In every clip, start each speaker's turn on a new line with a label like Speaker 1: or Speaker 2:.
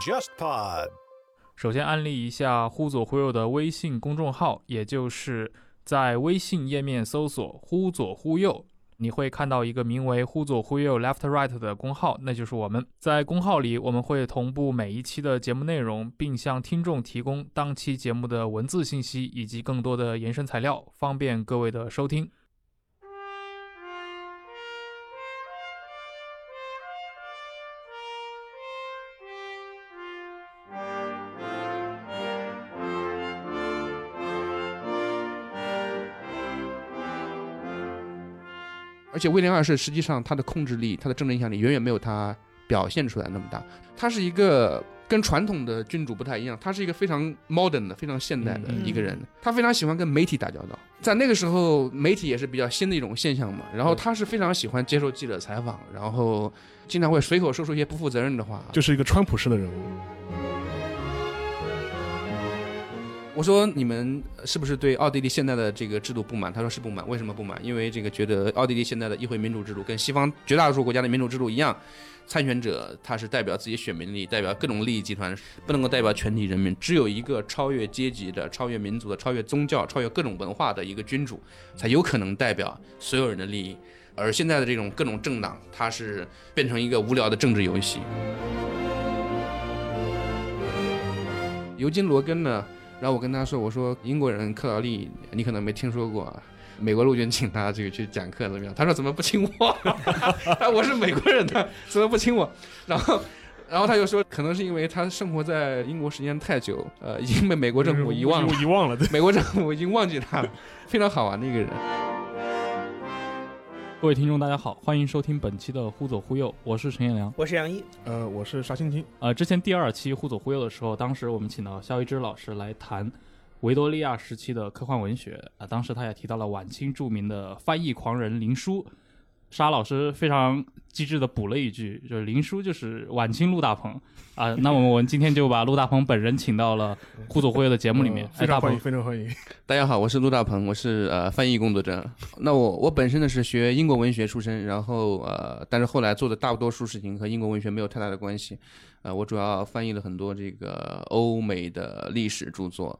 Speaker 1: JustPod。
Speaker 2: 首先安利一下“忽左忽右”的微信公众号，也就是在微信页面搜索“忽左忽右”，你会看到一个名为“忽左忽右 Left Right” 的公号，那就是我们。在公号里，我们会同步每一期的节目内容，并向听众提供当期节目的文字信息以及更多的延伸材料，方便各位的收听。
Speaker 3: 且威廉二世实际上他的控制力、他的政治影响力远远没有他表现出来那么大。他是一个跟传统的君主不太一样，他是一个非常 modern 的、非常现代的
Speaker 2: 嗯
Speaker 3: 一个人。他非常喜欢跟媒体打交道，在那个时候，媒体也是比较新的一种现象嘛。然后他是非常喜欢接受记者采访，然后经常会随口说出一些不负责任的话。
Speaker 4: 就是一个川普式的人物。
Speaker 3: 我说你们是不是对奥地利现在的这个制度不满？他说是不满。为什么不满？因为这个觉得奥地利现在的议会民主制度跟西方绝大多数国家的民主制度一样，参选者他是代表自己选民利益，代表各种利益集团，不能够代表全体人民。只有一个超越阶级的、超越民族的、超越宗教、超越各种文化的一个君主，才有可能代表所有人的利益。而现在的这种各种政党，它是变成一个无聊的政治游戏。尤金·罗根呢？然后我跟他说：“我说英国人克劳利，你可能没听说过啊。美国陆军请他这个去讲课怎么样？”他说：“怎么不请我？我是美国人的，怎么不请我？”然后，然后他就说：“可能是因为他生活在英国时间太久，呃，已经被美国政府遗忘了，
Speaker 4: 遗忘了。对，
Speaker 3: 美国政府已经忘记他了，非常好玩的一个人。”
Speaker 2: 各位听众，大家好，欢迎收听本期的《忽左忽右》，我是陈彦良。
Speaker 5: 我是杨一，
Speaker 4: 呃，我是沙青青。
Speaker 2: 呃，之前第二期《忽左忽右》的时候，当时我们请到肖一之老师来谈维多利亚时期的科幻文学啊、当时他也提到了晚清著名的翻译狂人林纾。沙老师非常机智的补了一句，就是林叔就是晚清陆大鹏啊。那么我们今天就把陆大鹏本人请到了《互左忽右》的节目里面。
Speaker 4: 呃非常欢迎，非常欢迎。
Speaker 3: 大家好，我是陆大鹏，我是呃翻译工作者。那我我本身呢是学英国文学出身，然后呃，但是后来做的大多数事情和英国文学没有太大的关系。呃，我主要翻译了很多这个欧美的历史著作，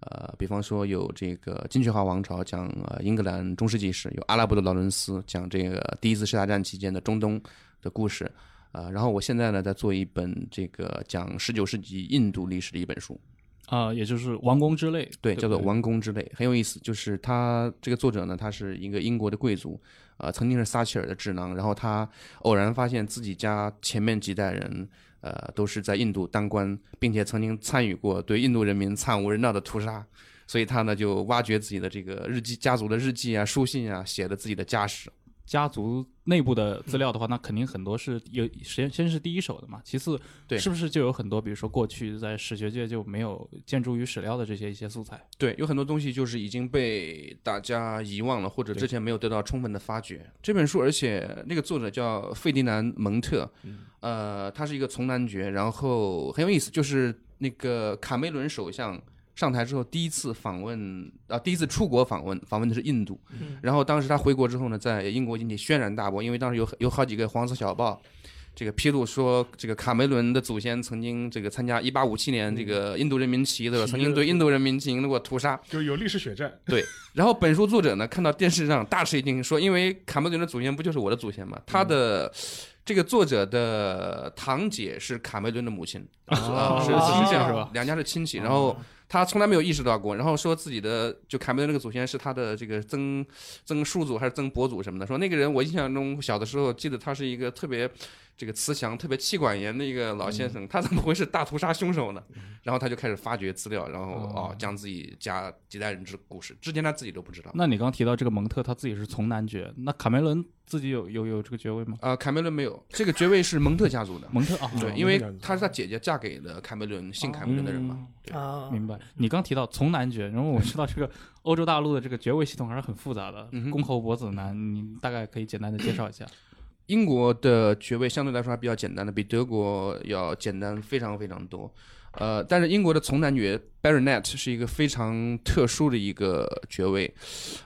Speaker 3: 呃，比方说有这个金雀花王朝讲呃英格兰中世纪史，有阿拉伯的劳伦斯讲这个第一次世界大战期间的中东的故事。呃，然后我现在呢在做一本这个讲十九世纪印度历史的一本书。
Speaker 2: 啊，也就是《王宫之泪》，
Speaker 3: 对，
Speaker 2: 不
Speaker 3: 叫做《王宫之泪》，很有意思。就是他这个作者呢，他是一个英国的贵族，呃，曾经是撒切尔的智囊，然后他偶然发现自己家前面几代人，呃，都是在印度当官，并且曾经参与过对印度人民惨无人道的屠杀，所以他呢就挖掘自己的这个日记、家族的日记啊、书信啊，写的自己的家史。
Speaker 2: 家族内部的资料的话，那肯定很多是有先先是第一手的嘛，其次，
Speaker 3: 对
Speaker 2: 是不是就有很多，比如说过去在史学界就没有建筑与史料的这些一些素材？
Speaker 3: 对，有很多东西就是已经被大家遗忘了，或者之前没有得到充分的发掘。这本书，而且那个作者叫费迪南·蒙特，呃，他是一个从男爵，然后很有意思，就是那个卡梅伦首相上台之后第一次访问啊，第一次出国访问，访问的是印度。然后当时他回国之后呢，在英国引起轩然大波，因为当时有有好几个黄色小报。这个披露说，这个卡梅伦的祖先曾经这个参加一八五七年这个印度人民起义的时候，曾经对印度人民进行过屠杀。
Speaker 4: 就有历史血战。
Speaker 3: 然后本书作者呢，看到电视上大吃一惊，说：“因为卡梅伦的祖先不就是我的祖先吗？他的这个作者的堂姐是卡梅伦的母亲，是
Speaker 2: 亲戚
Speaker 3: 这样
Speaker 2: 是吧
Speaker 3: 两家是亲戚。然后他从来没有意识到过，然后说自己的就凯梅伦那个祖先是他的这个曾曾叔祖还是曾伯祖什么的。说那个人，我印象中小的时候记得他是一个特别这个慈祥、特别妻管严的一个老先生，他怎么会是大屠杀凶手呢？然后他就开始发掘资料，然后哦，将自己家几代人之故事，之前他自己都不知道。
Speaker 2: 那你刚提到这个蒙特，他自己是从男爵，那卡梅伦自己有有有这个爵位吗？
Speaker 3: 啊、卡梅伦没有，这个爵位是蒙特家族的。
Speaker 2: 蒙特啊，
Speaker 3: 对，
Speaker 4: 哦
Speaker 3: 因为他是他姐姐嫁给了卡梅伦，姓卡梅伦的人嘛。对，
Speaker 5: 啊，
Speaker 2: 明白。你刚提到从男爵，然后我知道这个欧洲大陆的这个爵位系统还是很复杂的，
Speaker 3: 嗯
Speaker 2: 公侯伯子男，你大概可以简单的介绍一下。
Speaker 3: 英国的爵位相对来说还比较简单的，比德国要简单非常非常多。呃，但是英国的从男爵 Baronet 是一个非常特殊的一个爵位，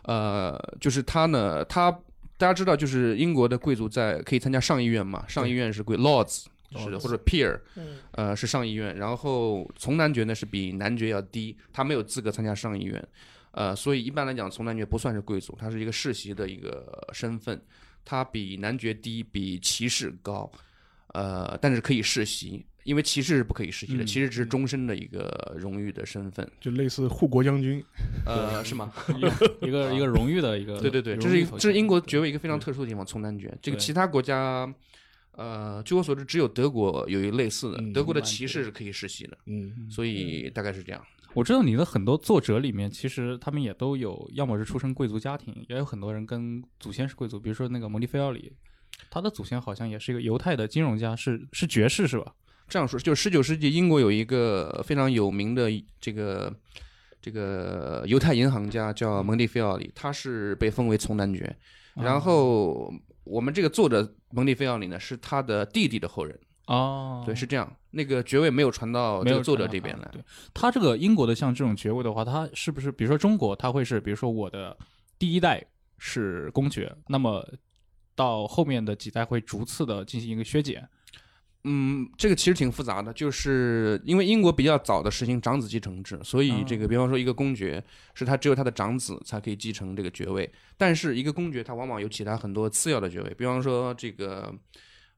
Speaker 3: 呃，就是他呢，他大家知道，就是英国的贵族在可以参加上议院嘛，上议院是贵 lords 是
Speaker 4: Lords
Speaker 3: 或者 peer，
Speaker 5: 嗯。
Speaker 3: 呃是上议院，然后从男爵呢是比男爵要低，他没有资格参加上议院，呃，所以一般来讲，从男爵不算是贵族，他是一个世袭的一个身份，他比男爵低，比骑士高，呃，但是可以世袭，因为骑士是不可以世袭的，
Speaker 2: 嗯
Speaker 3: 骑士只是终身的一个荣誉的身份，
Speaker 4: 就类似护国将军，
Speaker 3: 呃，是吗？
Speaker 2: 一个一个荣誉的一个，
Speaker 3: 对对对，这是一这是英国爵位一个非常特殊的地方，从男爵。这个
Speaker 2: 对
Speaker 3: 其他国家，呃，据我所知，只有德国有一个类似的，
Speaker 4: 嗯
Speaker 3: 德国的骑士是可以世袭的，
Speaker 4: 嗯，
Speaker 3: 所以大概是这样。
Speaker 2: 我知道你的很多作者里面，其实他们也都有，要么是出身贵族家庭，也有很多人跟祖先是贵族，比如说那个蒙蒂菲奥里，他的祖先好像也是一个犹太的金融家，是是爵士是吧？
Speaker 3: 这样说，就十九世纪英国有一个非常有名的这个这个犹太银行家叫蒙蒂菲奥里，他是被封为从男爵。
Speaker 2: 啊
Speaker 3: 然后我们这个作者蒙蒂菲奥里呢，是他的弟弟的后人。
Speaker 2: 哦，
Speaker 3: 对，是这样。那个爵位没有传到
Speaker 2: 没有
Speaker 3: 这个作者这边来。
Speaker 2: 对他这个英国的像这种爵位的话，他是不是比如说中国，他会是比如说我的第一代是公爵，那么到后面的几代会逐次的进行一个削减？
Speaker 3: 嗯，这个其实挺复杂的，就是因为英国比较早的实行长子继承制，所以这个比方说一个公爵是他只有他的长子才可以继承这个爵位，但是一个公爵他往往有其他很多次要的爵位，比方说这个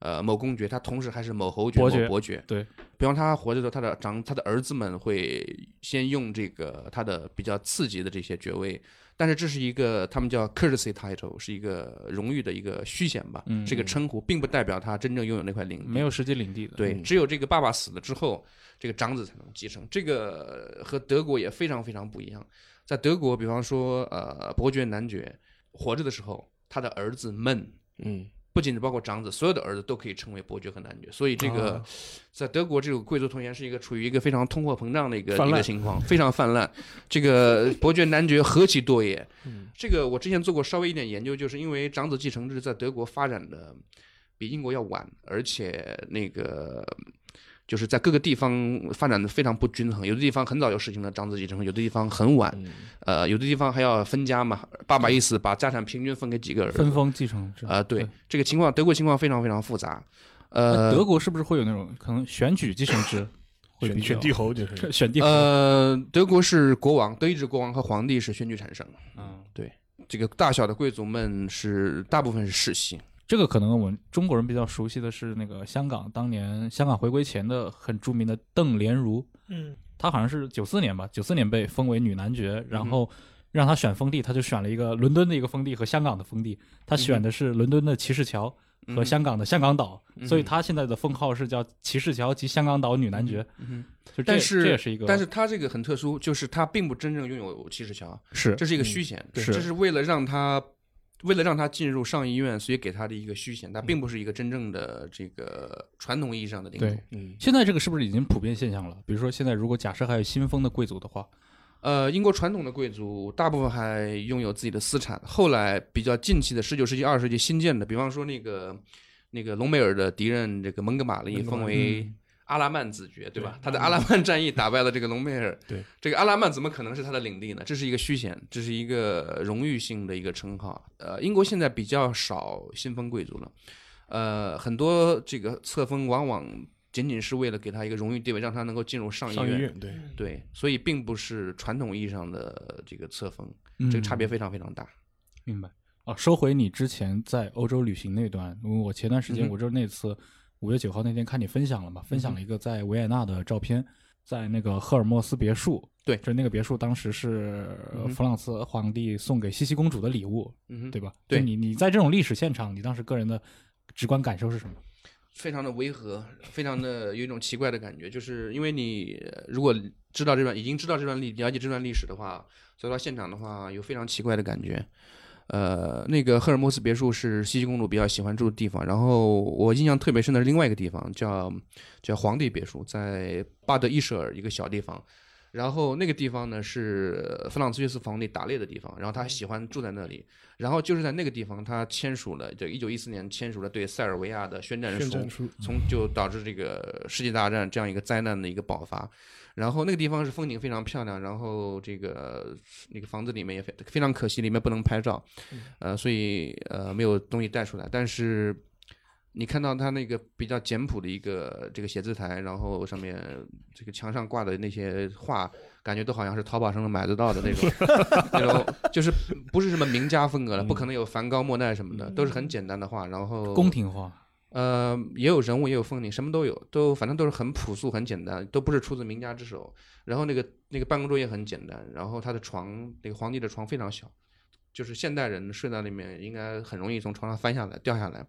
Speaker 3: 呃某公爵他同时还是某侯爵、
Speaker 2: 伯爵
Speaker 3: 某伯爵，
Speaker 2: 对，
Speaker 3: 比方他活着的时候，他的长他的儿子们会先用这个他的比较次级的这些爵位。但是这是一个他们叫 courtesy title，是一个荣誉的一个虚衔吧，
Speaker 2: 嗯
Speaker 3: 是一个称呼，并不代表他真正拥有那块领地。
Speaker 2: 没有实际领地的。
Speaker 3: 对，
Speaker 4: 嗯
Speaker 3: 只有这个爸爸死了之后，这个长子才能继承。这个和德国也非常非常不一样。在德国，比方说，呃，伯爵、男爵活着的时候，他的儿子们，
Speaker 4: 嗯，
Speaker 3: 不仅是包括长子，所有的儿子都可以称为伯爵和男爵。所以，这个、
Speaker 4: 啊
Speaker 3: 在德国，这个贵族童颜是一个处于一个非常通货膨胀的一个一个情况，非常泛滥。这个 伯爵、男爵何其多也。
Speaker 4: 嗯
Speaker 3: 这个我之前做过稍微一点研究，就是因为长子继承制在德国发展的比英国要晚，而且那个就是在各个地方发展的非常不均衡，有的地方很早就实行了长子继承，有的地方很晚，
Speaker 4: 嗯
Speaker 3: 呃，有的地方还要分家嘛，爸爸意思把家产平均分给几个儿子
Speaker 2: 分，封继承制
Speaker 3: 啊、对
Speaker 2: 对
Speaker 3: 这个情况，德国情况非常非常复杂，呃，
Speaker 2: 德国是不是会有那种可能选举继承制？
Speaker 4: 选选帝侯就是，
Speaker 2: 选帝侯？
Speaker 3: 呃，德国是国王，德意志国王和皇帝是选举产生，
Speaker 2: 嗯，对
Speaker 3: 这个大小的贵族们是大部分是世袭，
Speaker 2: 这个可能我们中国人比较熟悉的是那个香港当年香港回归前的很著名的邓莲如，
Speaker 5: 嗯。
Speaker 2: 她好像是九四年吧，九四年被封为女男爵，
Speaker 3: 嗯
Speaker 2: 然后让她选封地，她就选了一个伦敦的一个封地和香港的封地，她选的是伦敦的骑士桥和
Speaker 3: 嗯
Speaker 2: 香港的香港岛，
Speaker 3: 嗯
Speaker 2: 所以她现在的封号是叫骑士桥及香港岛女男爵，
Speaker 3: 嗯
Speaker 2: 就这
Speaker 3: 但是
Speaker 2: 这也是一个，
Speaker 3: 但是他这个很特殊，就是他并不真正拥有骑士桥，
Speaker 2: 是
Speaker 3: 这是一个
Speaker 4: 嗯
Speaker 3: 虚衔，
Speaker 2: 是
Speaker 3: 这是为了让他为了让他进入上议院，所以给他的一个虚衔，它并不是一个真正的这个传统意义上的领主
Speaker 2: 对。
Speaker 4: 嗯
Speaker 2: 现在这个是不是已经普遍现象了？比如说现在如果假设还有新封的贵族的话，
Speaker 3: 呃，英国传统的贵族大部分还拥有自己的私产，后来比较近期的十九世纪、二十世纪新建的，比方说那个那个隆美尔的敌人这个蒙哥马利封为
Speaker 2: 嗯
Speaker 3: 阿拉曼子爵，对吧？他在阿拉曼战役打败了这个隆美尔，
Speaker 4: 对，
Speaker 3: 这个阿拉曼怎么可能是他的领地呢？这是一个虚衔，这是一个荣誉性的一个称号。呃，英国现在比较少新封贵族了，呃，很多这个册封往往仅仅是为了给他一个荣誉地位，让他能够进入上议院。
Speaker 4: 上议院对，
Speaker 3: 对，所以并不是传统意义上的这个册封，
Speaker 2: 嗯
Speaker 3: 这个差别非常非常大。
Speaker 2: 明白啊，收回你之前在欧洲旅行那段，因为我前段时间我就是那次五月九号那天看你分享了嘛，分享了一个在维也纳的照片，在那个赫尔墨斯别墅，
Speaker 3: 对
Speaker 2: 就是那个别墅当时是弗朗茨皇帝送给茜茜公主的礼物，
Speaker 3: 嗯哼，
Speaker 2: 对吧？
Speaker 3: 对
Speaker 2: 你你在这种历史现场，你当时个人的直观感受是什么？
Speaker 3: 非常的违和，非常的有一种奇怪的感觉，就是因为你呃如果知道这段已经知道这段历了解这段历史的话，走到现场的话，有非常奇怪的感觉。呃，那个赫尔墨斯别墅是西西公主比较喜欢住的地方，然后我印象特别深的是另外一个地方，叫叫皇帝别墅，在巴德伊舍尔一个小地方。然后那个地方呢是弗朗茨约瑟夫皇帝打猎的地方，然后他喜欢住在那里，然后就是在那个地方他签署了，就一九一四年签署了对塞尔维亚的宣战书，
Speaker 4: 宣战书，
Speaker 3: 从就导致这个世界大战这样一个灾难的一个爆发。然后那个地方是风景非常漂亮，然后这个那个房子里面也非非常可惜，里面不能拍照，呃，所以呃没有东西带出来。但是你看到他那个比较简朴的一个这个写字台，然后上面这个墙上挂的那些画，感觉都好像是淘宝上能买得到的那种，那种就是不是什么名家风格的，不可能有梵高、莫奈什么的，都是很简单的画，然后
Speaker 2: 宫廷画，
Speaker 3: 呃，也有人物，也有风景，什么都有，都反正都是很朴素、很简单，都不是出自名家之手。然后那个那个办公桌也很简单，然后他的床，那个皇帝的床非常小，就是现代人睡在里面应该很容易从床上翻下来、掉下来，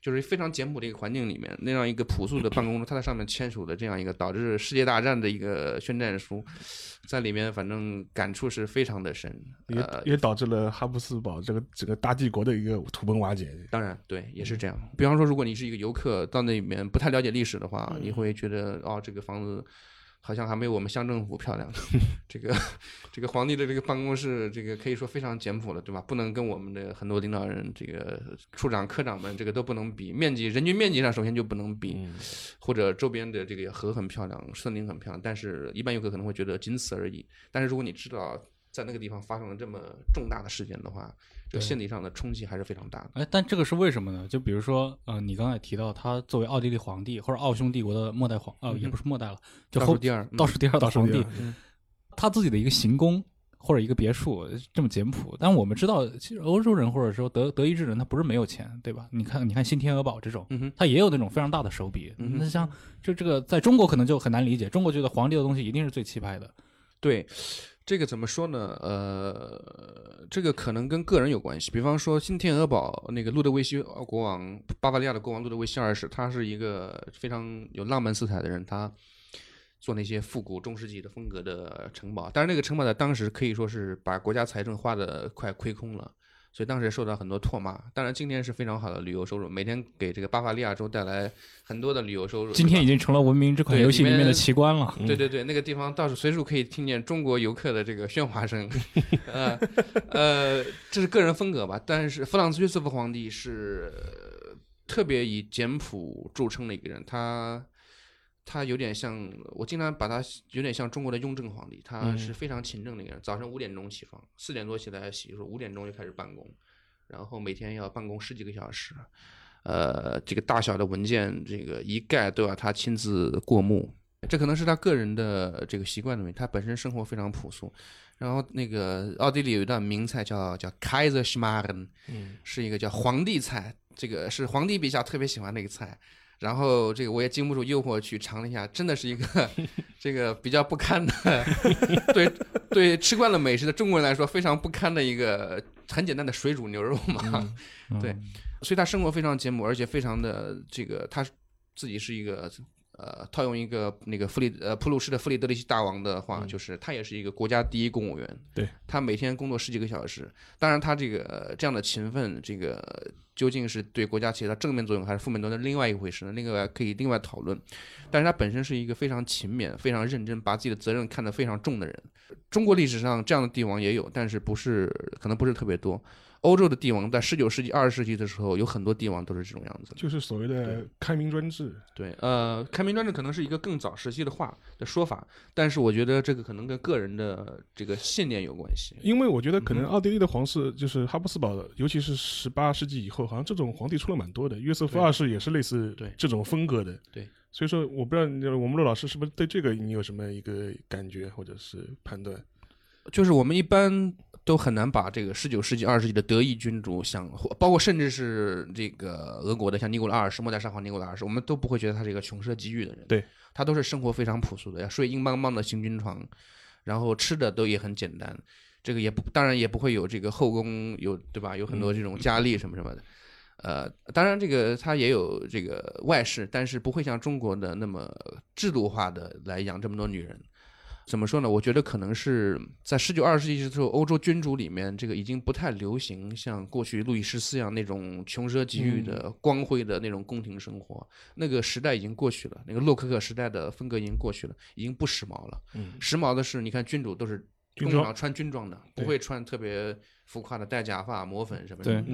Speaker 3: 就是非常简朴的一个环境里面，那样一个朴素的办公桌，他在上面签署的这样一个导致世界大战的一个宣战书，在里面反正感触是非常的深。
Speaker 4: 也
Speaker 3: 呃，
Speaker 4: 也导致了哈布斯堡这个整个大帝国的一个土崩瓦解。
Speaker 3: 当然，对，也是这样。比方说，如果你是一个游客，到那里面不太了解历史的话，你会觉得哦，这个房子好像还没有我们乡政府漂亮。这个这个皇帝的这个办公室，这个可以说非常简朴了，对吧？不能跟我们的很多领导人，这个处长、科长们，这个都不能比。面积、人均面积上，首先就不能比，或者周边的这个河很漂亮，森林很漂亮，但是一般游客可能会觉得仅此而已。但是如果你知道在那个地方发生了这么重大的事件的话，这个心理上的冲击还是非常大的。
Speaker 2: 哎，但这个是为什么呢？就比如说，呃，你刚才提到他作为奥地利皇帝或者奥匈帝国的末代皇，呃，也不是末代了，就后
Speaker 3: 倒数第二，嗯
Speaker 2: 倒数第二的
Speaker 4: 倒数
Speaker 2: 皇帝
Speaker 4: 第二，
Speaker 2: 他自己的一个行宫或者一个别墅这么简朴，但我们知道，其实欧洲人或者说德德意志人，他不是没有钱，对吧？你看，你看新天鹅堡这种，他也有那种非常大的手笔。
Speaker 3: 嗯
Speaker 2: 那像就这个，在中国可能就很难理解，中国觉得皇帝的东西一定是最气派的。
Speaker 3: 对，这个怎么说呢？呃，这个可能跟个人有关系。比方说，新天鹅堡那个路德维希国王，巴伐利亚的国王路德维希二世，他是一个非常有浪漫色彩的人，他做那些复古中世纪的风格的城堡。但是那个城堡在当时可以说是把国家财政花的快亏空了。所以当时也受到很多唾骂。当然，今天是非常好的旅游收入，每天给这个巴伐利亚州带来很多的旅游收入。
Speaker 2: 今天已经成了文明这款游戏里面的奇观了。
Speaker 3: 对对对，那个地方倒是随处可以听见中国游客的这个喧哗声，呃呃，这是个人风格吧。但是弗朗茨约瑟夫皇帝是呃特别以简朴著称的一个人，他他有点像我经常把他有点像中国的雍正皇帝，他是非常勤政的一个人。早上五点钟起床，四点多起来洗漱，五点钟就开始办公，然后每天要办公十几个小时。呃，这个大小的文件，这个一概都要他亲自过目。这可能是他个人的这个习惯的问题，他本身生活非常朴素。然后那个奥地利有一道名菜叫叫 Kaiser Schmarrn，
Speaker 4: 嗯，
Speaker 3: 是一个叫皇帝菜，这个是皇帝陛下特别喜欢的一个菜。然后这个我也经不住诱惑去尝了一下，真的是一个 这个比较不堪的，对对吃惯了美食的中国人来说非常不堪的一个很简单的水煮牛肉嘛。对
Speaker 2: 嗯
Speaker 3: 所以他生活非常简朴，而且非常的这个，他自己是一个呃，套用一个那个弗里呃普鲁士的弗里德里希大王的话，就是他也是一个国家第一公务员。
Speaker 4: 对，
Speaker 3: 他每天工作十几个小时，当然他这个、呃这样的勤奋，这个究竟是对国家起到正面作用还是负面作用，那另外一回事呢？那个可以另外讨论。但是他本身是一个非常勤勉、非常认真，把自己的责任看得非常重的人。中国历史上这样的帝王也有，但是不是可能不是特别多。欧洲的帝王在十九世纪、二十世纪的时候，有很多帝王都是这种样子的。
Speaker 4: 就是所谓的开明专制。
Speaker 3: 对，呃，开明专制可能是一个更早时期的话的说法，但是我觉得这个可能跟个人的这个信念有关系。
Speaker 4: 因为我觉得可能奥地利的皇室就是哈布斯堡的，尤其是十八世纪以后，好像这种皇帝出了蛮多的。约瑟夫二世也是类似
Speaker 3: 对
Speaker 4: 这种风格的。
Speaker 3: 对，
Speaker 4: 所以说我不知道你我们陆老师是不是对这个你有什么一个感觉或者是判断？
Speaker 3: 就是我们一般都很难把这个十九世纪、二十世纪的德意君主像，或包括甚至是这个俄国的像尼古拉二世、末代沙皇尼古拉二世，我们都不会觉得他是一个穷奢极欲的人。
Speaker 4: 对，
Speaker 3: 他都是生活非常朴素的，要睡硬邦邦的行军床，然后吃的都也很简单。这个也不，当然也不会有这个后宫有对吧？有很多这种佳丽什么什么的。呃，当然这个他也有这个外室，但是不会像中国的那么制度化的来养这么多女人。怎么说呢？我觉得可能是在十九、二十世纪的时候，欧洲君主里面，这个已经不太流行像过去路易十四样那种穷奢极欲的、光辉的那种宫廷生活。那个时代已经过去了，那个洛可可时代的风格已经过去了，已经不时髦了。
Speaker 4: 嗯，
Speaker 3: 时髦的是，你看君主都是穿军装的，不会穿特别浮夸的戴假发、抹粉什么
Speaker 2: 对
Speaker 3: 的。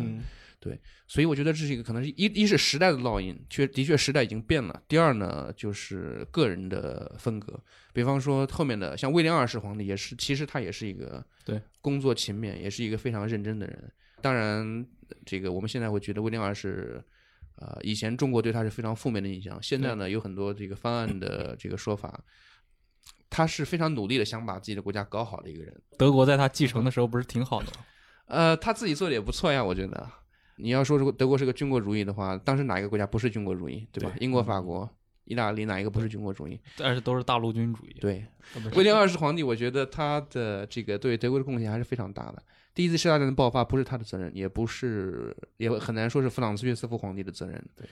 Speaker 4: 嗯
Speaker 3: 所以我觉得这是一个可能是一一是时代的烙印，确的确时代已经变了。第二呢，就是个人的风格，比方说后面的像威廉二世皇帝也是，其实他也是一个
Speaker 2: 对
Speaker 3: 工作勤勉，也是一个非常认真的人。当然，这个我们现在会觉得威廉二世。呃，以前中国对他是非常负面的印象，现在呢有很多这个方案的这个说法，他是非常努力的想把自己的国家搞好的一个人。
Speaker 2: 德国在他继承的时候不是挺好的吗？
Speaker 3: 呃，他自己做的也不错呀，我觉得。你要说如果德国是个军国主义的话，当时哪一个国家不是军国主义，对吧？
Speaker 4: 对
Speaker 3: 英国、法国、意大利哪一个不是军国主义？
Speaker 2: 但是都是大陆军主义。
Speaker 3: 对，威廉二世皇帝，我觉得他的这个对德国的贡献还是非常大的。第一次世界大战的爆发不是他的责任，也不是，也很难说是弗朗茨约瑟夫皇帝的责任。
Speaker 4: 对，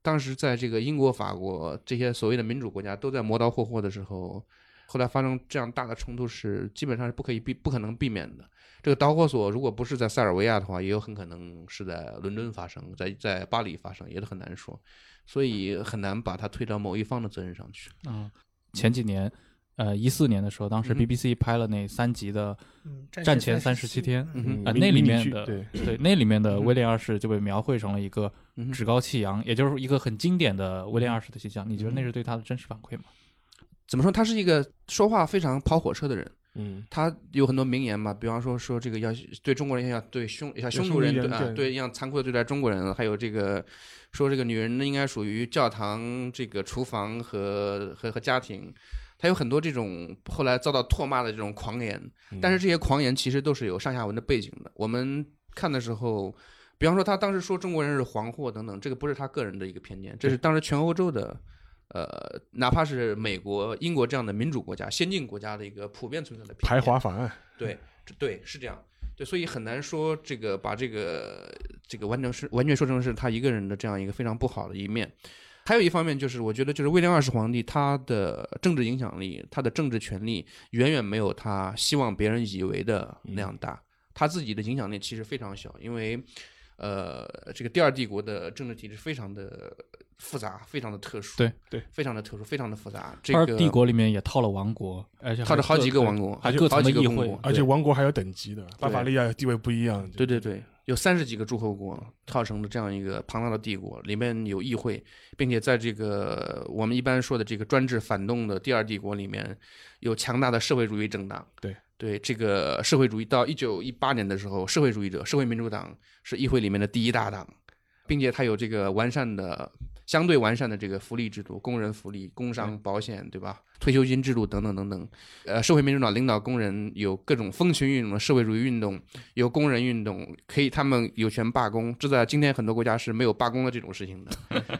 Speaker 3: 当时在这个英国、法国这些所谓的民主国家都在磨刀霍霍的时候，后来发生这样大的冲突是基本上是不可以避、不可能避免的。这个导火索如果不是在塞尔维亚的话，也有很可能是在伦敦发生，在在巴黎发生，也是很难说，所以很难把它推到某一方的责任上去。
Speaker 2: 嗯，前几年，呃，一四年的时候，当时
Speaker 3: 嗯
Speaker 2: BBC 拍了那三集的
Speaker 5: 嗯，《
Speaker 2: 战前
Speaker 5: 三
Speaker 2: 三十七天》，啊，那里面的
Speaker 4: 对
Speaker 2: 对，那里面的
Speaker 3: 嗯
Speaker 2: 威廉二世就被描绘成了一个趾高气扬，也就是一个很经典的威廉二世的形象。你觉得那是对他的真实反馈吗？
Speaker 3: 怎么说？他是一个说话非常跑火车的人。
Speaker 4: 嗯。
Speaker 3: 他有很多名言嘛，比方说说这个要对中国人要对匈像匈奴人对啊
Speaker 4: 对
Speaker 3: 对一样残酷的对待中国人，还有这个说这个女人呢应该属于教堂、这个厨房和和和家庭，他有很多这种后来遭到唾骂的这种狂言，
Speaker 4: 嗯。
Speaker 3: 但是这些狂言其实都是有上下文的背景的。我们看的时候，比方说他当时说中国人是黄祸等等，这个不是他个人的一个偏见，这是当时全欧洲的，呃，哪怕是美国、英国这样的民主国家、先进国家的一个普遍存在的
Speaker 4: 排。华法案，
Speaker 3: 对，对是这样，对，所以很难说这个把这个这个完成是完全说成是他一个人的这样一个非常不好的一面。还有一方面就是，我觉得就是威廉二世皇帝他的政治影响力、他的政治权力远远没有他希望别人以为的那样大。他自己的影响力其实非常小，因为呃，这个第二帝国的政治体制非常的复杂，非常的特殊，
Speaker 2: 对
Speaker 4: 对，
Speaker 3: 非常的特殊，非常的复杂。这
Speaker 2: 二
Speaker 3: 个
Speaker 2: 帝国里面也套了王国，而且
Speaker 3: 套着好几个王国，
Speaker 2: 还各
Speaker 3: 好
Speaker 2: 层的议会
Speaker 3: 几个公国，
Speaker 4: 而且王国还有等级的，巴伐利亚地位不一样。
Speaker 3: 对对对，有三十几个诸侯国套成了这样一个庞大的帝国，里面有议会，并且在这个我们一般说的这个专制反动的第二帝国里面，有强大的社会主义政党。
Speaker 4: 对
Speaker 3: 对，这个社会主义到一九一八年的时候，社会主义者、社会民主党是议会里面的第一大党，并且它有这个完善的、相对完善的这个福利制度，工人福利、工伤保险，对吧？退休金制度等等等等。呃，社会民主党领导工人有各种风群运动、社会主义运动，有工人运动，可以他们有权罢工，这在今天很多国家是没有罢工的这种事情的。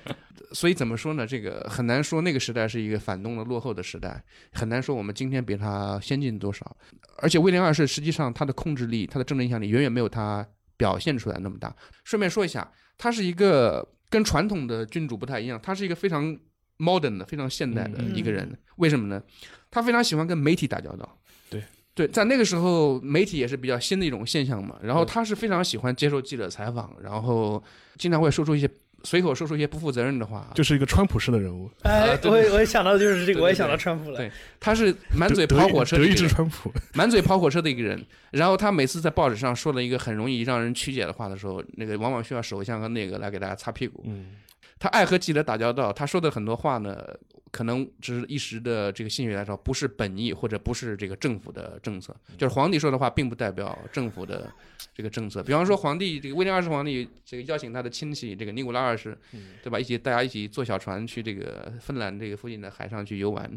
Speaker 3: 所以怎么说呢？这个很难说，那个时代是一个反动的落后的时代，很难说我们今天比他先进多少。而且威廉二世实际上他的控制力、他的政治影响力远远没有他表现出来那么大。顺便说一下，他是一个跟传统的君主不太一样，他是一个非常 modern 的、非常现代的
Speaker 5: 嗯
Speaker 3: 一个人。为什么呢？他非常喜欢跟媒体打交道。
Speaker 4: 对
Speaker 3: 对，在那个时候，媒体也是比较新的一种现象嘛。然后他是非常喜欢接受记者采访，然后经常会说出一些随口说出一些不负责任的话。
Speaker 4: 就是一个川普式的人物，
Speaker 5: 哎，我也我也想到的就是这个，
Speaker 3: 对对
Speaker 5: 我也想到川普了。
Speaker 3: 对他是满嘴跑火车
Speaker 4: 德意
Speaker 3: 的一个人，
Speaker 4: 志川普，
Speaker 3: 满嘴跑火车的一个人。然后他每次在报纸上说了一个很容易让人曲解的话的时候，那个往往需要首相和那个来给大家擦屁股。
Speaker 4: 嗯，
Speaker 3: 他爱和记者打交道，他说的很多话呢，可能只是一时的这个心血来潮，不是本意或者不是这个政府的政策。就是皇帝说的话，并不代表政府的这个政策。比方说，皇帝这个威廉二世皇帝这个邀请他的亲戚这个尼古拉二世，对吧？一起大家一起坐小船去这个芬兰这个附近的海上去游玩。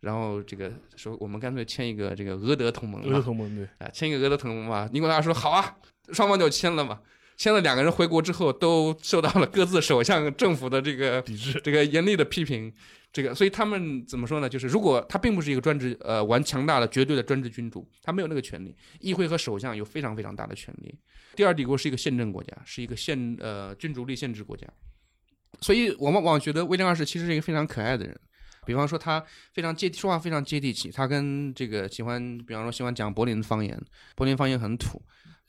Speaker 3: 然后这个说我们干脆签一个这个俄德同盟吧，
Speaker 4: 俄德同盟对，
Speaker 3: 啊，签一个俄德同盟吧。尼古拉说好啊，双方就签了嘛。签了，两个人回国之后都受到了各自首相、政府的这个
Speaker 4: 抵制，
Speaker 3: 这个严厉的批评。这个，所以他们怎么说呢？就是如果他并不是一个专制呃玩强大的绝对的专制君主，他没有那个权利。议会和首相有非常非常大的权利。第二帝国是一个宪政国家，是一个宪呃君主立宪制国家，所以我往往觉得威廉二世其实是一个非常可爱的人。比方说他非常接说话非常接地气，他跟这个喜欢，比方说喜欢讲柏林方言，柏林方言很土，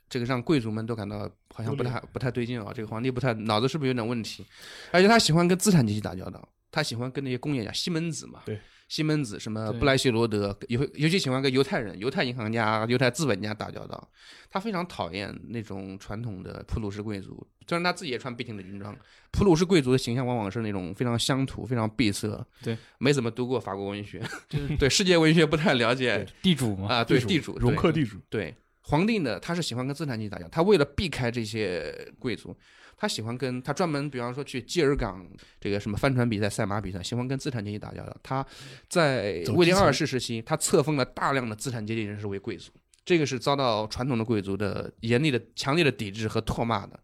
Speaker 3: 这个让贵族们都感到好像不太不太对劲啊，这个皇帝不太脑子是不是有点问题？而且他喜欢跟资产阶级打交道，他喜欢跟那些工业家西门子嘛，
Speaker 4: 对，
Speaker 3: 西门子什么布莱希罗德，尤尤其喜欢跟犹太人、犹太银行家、犹太资本家打交道，他非常讨厌那种传统的普鲁士贵族，虽然他自己也穿笔挺的军装。普鲁士贵族的形象往往是那种非常乡土、非常闭塞，
Speaker 2: 对，
Speaker 3: 没怎么读过法国文学，对世界文学不太了解。
Speaker 2: 地主嘛，
Speaker 3: 啊，对
Speaker 4: 地
Speaker 3: 地主对。
Speaker 4: 容克地主，
Speaker 3: 对。皇帝呢，他是喜欢跟资产阶级打交道，他为了避开这些贵族，他喜欢跟他专门，比方说去基尔港这个什么帆船比赛、赛马比赛，喜欢跟资产阶级打交道。他在威廉二世时期，他册封了大量的资产阶级人士为贵族，这个是遭到传统的贵族的严厉的、强烈的抵制和唾骂的。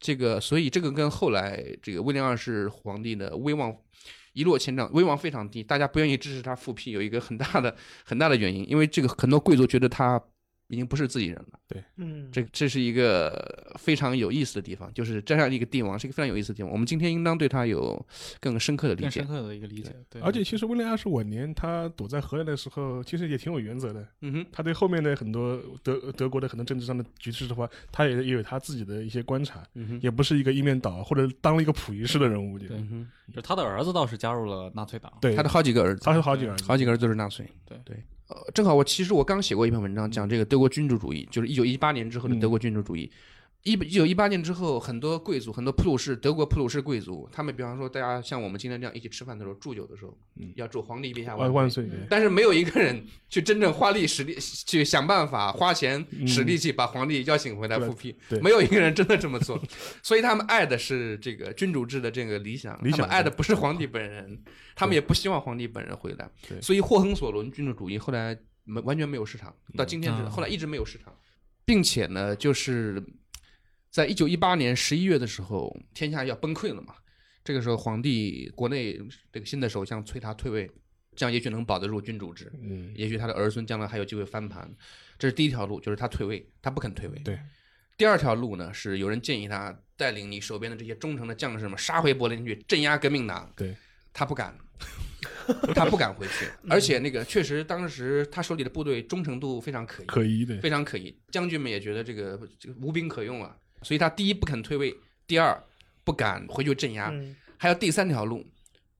Speaker 3: 这个，所以这个跟后来这个威廉二世皇帝的威望一落千丈，威望非常低，大家不愿意支持他复辟，有一个很大的很大的原因，因为这个很多贵族觉得他已经不是自己人了。
Speaker 5: 对嗯，
Speaker 3: 这这是一个非常有意思的地方，就是这样一个帝王是一个非常有意思的地方。我们今天应当对他有更深刻的理解
Speaker 2: 更深。刻的一个理解。对，
Speaker 4: 而且其实威廉二世晚年他躲在荷兰的时候，其实也挺有原则的。
Speaker 3: 嗯哼，
Speaker 4: 他对后面的很多德德国的很多政治上的局势的话，他也也有他自己的一些观察，
Speaker 3: 嗯哼，
Speaker 4: 也不是一个一面倒或者当了一个溥仪式的人物。就
Speaker 2: 对
Speaker 3: 嗯哼，
Speaker 2: 就他的儿子倒是加入了纳粹党。
Speaker 4: 对，
Speaker 3: 他的好几个儿子，
Speaker 4: 他是好几个儿子，
Speaker 3: 好几个儿子都是纳粹。
Speaker 2: 对
Speaker 3: 对，呃，正好我其实我刚写过一篇文章，讲这个德国君主主义，就是一九一八年之后的德国君主主义。一一九一八年之后，很多贵族，很多普鲁士德国普鲁士贵族，他们比方说大家像我们今天这样一起吃饭的时候，祝酒的时候，
Speaker 4: 嗯
Speaker 3: 要祝皇帝陛下
Speaker 4: 万万岁！
Speaker 3: 但是没有一个人去真正花力使力去想办法花钱使力气把皇帝邀请回来复辟，
Speaker 4: 对。
Speaker 3: 没有一个人真的这么做，所以他们爱的是这个君主制的这个理想，
Speaker 4: 理想
Speaker 3: 他们爱的不是皇帝本人，他们也不希望皇帝本人回来
Speaker 4: 对，
Speaker 3: 所以霍亨索伦君主主义后来没完全没有市场，到今天是
Speaker 2: 嗯
Speaker 3: 后来一直没有市场，并且呢，就是在一九一八年十一月的时候，天下要崩溃了嘛，这个时候皇帝国内这个新的首相催他退位。这样也许能保得住君主制，
Speaker 4: 嗯，
Speaker 3: 也许他的儿孙将来还有机会翻盘。这是第一条路，就是他退位，他不肯退位。
Speaker 4: 对。
Speaker 3: 第二条路呢，是有人建议他带领你手边的这些忠诚的将士们杀回柏林去镇压革命党。
Speaker 4: 对。
Speaker 3: 他不敢，他不敢回去，而且那个确实当时他手里的部队忠诚度非常可疑，
Speaker 4: 可疑的，
Speaker 3: 非常可疑。将军们也觉得这个这个无兵可用啊，所以他第一不肯退位，第二不敢回去镇压，
Speaker 5: 嗯
Speaker 3: 还有第三条路。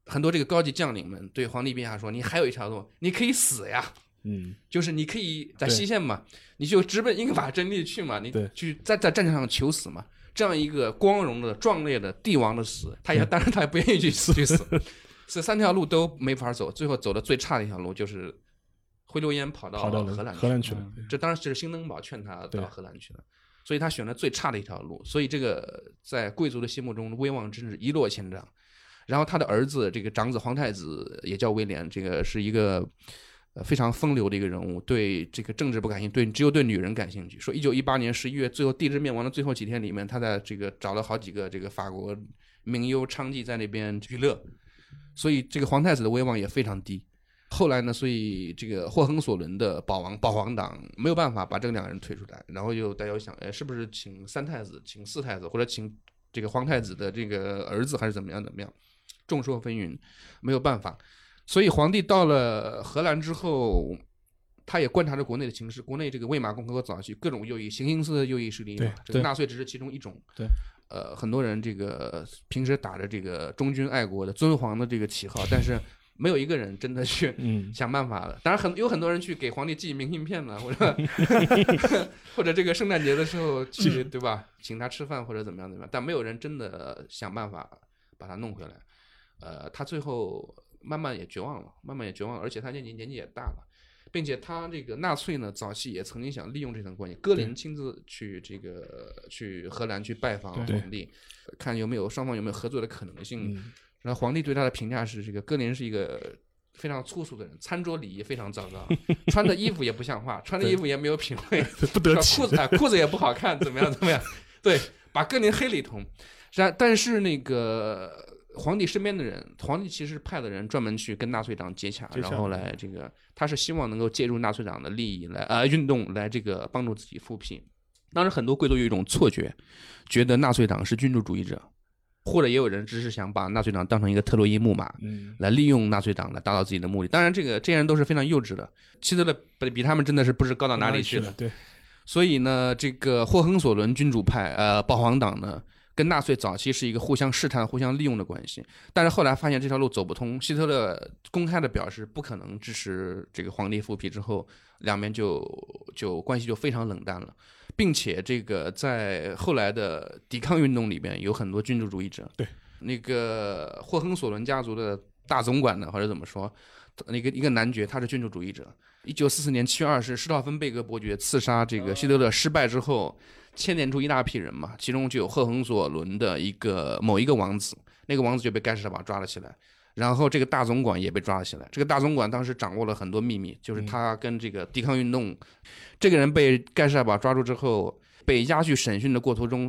Speaker 3: 很多这个高级将领们对皇帝陛下说：“你还有一条路，你可以死呀，
Speaker 4: 嗯，
Speaker 3: 就是你可以在西线嘛，你就直奔英法阵地去嘛，你
Speaker 4: 对
Speaker 3: 去在在战场上求死嘛。这样一个光荣的、壮烈的帝王的死，他也当然他也不愿意去死 去死。这三条路都没法走，最后走的最差的一条路就是灰溜烟跑到
Speaker 4: 跑到
Speaker 3: 荷兰去
Speaker 4: 荷兰去了。
Speaker 2: 嗯
Speaker 3: 这当然是兴登堡劝他到荷兰去的，所以他选了最差的一条路，所以这个在贵族的心目中威望真是一落千丈。然后他的儿子这个长子皇太子也叫威廉，这个是一个非常风流的一个人物，对这个政治不感兴趣，对只有对女人感兴趣。说一九一八年十一月最后帝制灭亡的最后几天里面，他在这个找了好几个这个法国名优娼妓在那边娱乐，所以这个皇太子的威望也非常低。后来呢，所以这个霍亨索伦的保王保皇党没有办法把这两个人推出来，然后又大家又想，哎，是不是请三太子、请四太子，或者请这个皇太子的这个儿子，还是怎么样怎么样？众说纷纭，没有办法。所以皇帝到了荷兰之后，他也观察着国内的形势，国内这个魏玛共和国早期各种右翼、形形色色的右翼势力
Speaker 4: 对，
Speaker 3: 这个纳粹只是其中一种。
Speaker 2: 对，
Speaker 3: 呃，很多人这个平时打着这个忠君爱国的尊皇的这个旗号，但是没有一个人真的去
Speaker 4: 嗯，
Speaker 3: 想办法了。当然很有很多人去给皇帝寄明信片了，或者 或者这个圣诞节的时候去对吧，请他吃饭或者怎么样怎么样，但没有人真的想办法把他弄回来。呃，他最后慢慢也绝望了，慢慢也绝望了，而且他年纪年纪也大了。并且他这个纳粹呢，早期也曾经想利用这层关系，戈林亲自去这个去荷兰去拜访皇帝，看有没有双方有没有合作的可能性。
Speaker 4: 嗯
Speaker 3: 然后皇帝对他的评价是，这个戈林是一个非常粗俗的人，餐桌礼仪非常糟糕，穿的衣服也不像话，穿的衣服也没有品味，
Speaker 4: 不得体
Speaker 3: 裤，子啊 裤子也不好看，怎么样怎么样？对，把戈林黑了一通。然但是那个皇帝身边的人，皇帝其实派的人专门去跟纳粹党接洽，
Speaker 4: 接洽
Speaker 3: 然后来这个，他是希望能够借助纳粹党的利益来呃运动来这个帮助自己复辟。当时很多贵族有一种错觉，觉得纳粹党是君主主义者，或者也有人只是想把纳粹党当成一个特洛伊木马，
Speaker 4: 嗯，
Speaker 3: 来利用纳粹党来达到自己的目的。当然，这个这些人都是非常幼稚的，希特勒比比他们真的是不知高到哪里去了。
Speaker 4: 对，
Speaker 3: 所以呢，这个霍亨索伦君主派，呃，保皇党呢，跟纳粹早期是一个互相试探、互相利用的关系。但是后来发现这条路走不通，希特勒公开的表示不可能支持这个皇帝复辟之后，两边就就关系就非常冷淡了，并且这个在后来的抵抗运动里边有很多君主主义者。
Speaker 4: 对，
Speaker 3: 那个霍亨索伦家族的大总管呢，或者怎么说，那个一个男爵，他是君主主义者。一九四四年七月二十，施道芬贝格伯爵刺杀这个希特勒失败之后，牵连出一大批人嘛，其中就有赫亨索伦的一个某一个王子，那个王子就被盖世太保抓了起来，然后这个大总管也被抓了起来。这个大总管当时掌握了很多秘密，就是他跟这个抵抗运动，这个人被盖世太保抓住之后，被押去审讯的过程中，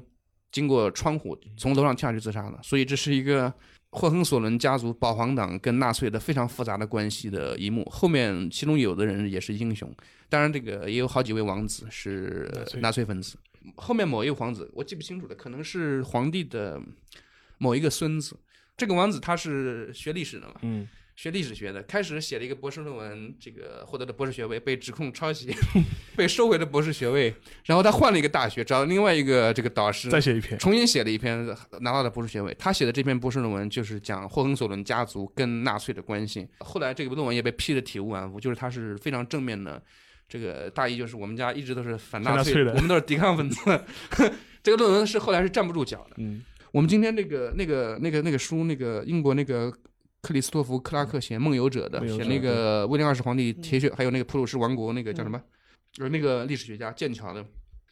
Speaker 3: 经过窗户从楼上跳下去自杀了。所以这是一个霍亨索伦家族保皇党跟纳粹的非常复杂的关系的一幕。后面其中有的人也是英雄，当然这个也有好几位王子是
Speaker 4: 纳粹
Speaker 3: 分子。后面某一个皇子我记不清楚了，可能是皇帝的某一个孙子。这个王子他是学历史的嘛，
Speaker 4: 嗯，
Speaker 3: 学历史学的，开始写了一个博士论文，这个获得了博士学位，被指控抄袭，被收回了博士学位。然后他换了一个大学，找了另外一个这个导师，
Speaker 4: 再写一篇，
Speaker 3: 重新写了一篇，拿到了博士学位。他写的这篇博士论文就是讲霍亨索伦家族跟纳粹的关系。后来这个论文也被批得体无完肤，就是他是非常正面的。这个大意就是我们家一直都是反纳粹
Speaker 4: 纳粹的
Speaker 3: 我们都是抵抗分子。这个论文是后来是站不住脚的。
Speaker 4: 嗯，
Speaker 3: 我们今天那个那个那个那个书，那个英国那个克里斯托弗克拉克写《梦游者》的，写那个威廉二世皇帝铁血，还有那个普鲁士王国那个叫什么，就是那个历史学家剑桥的，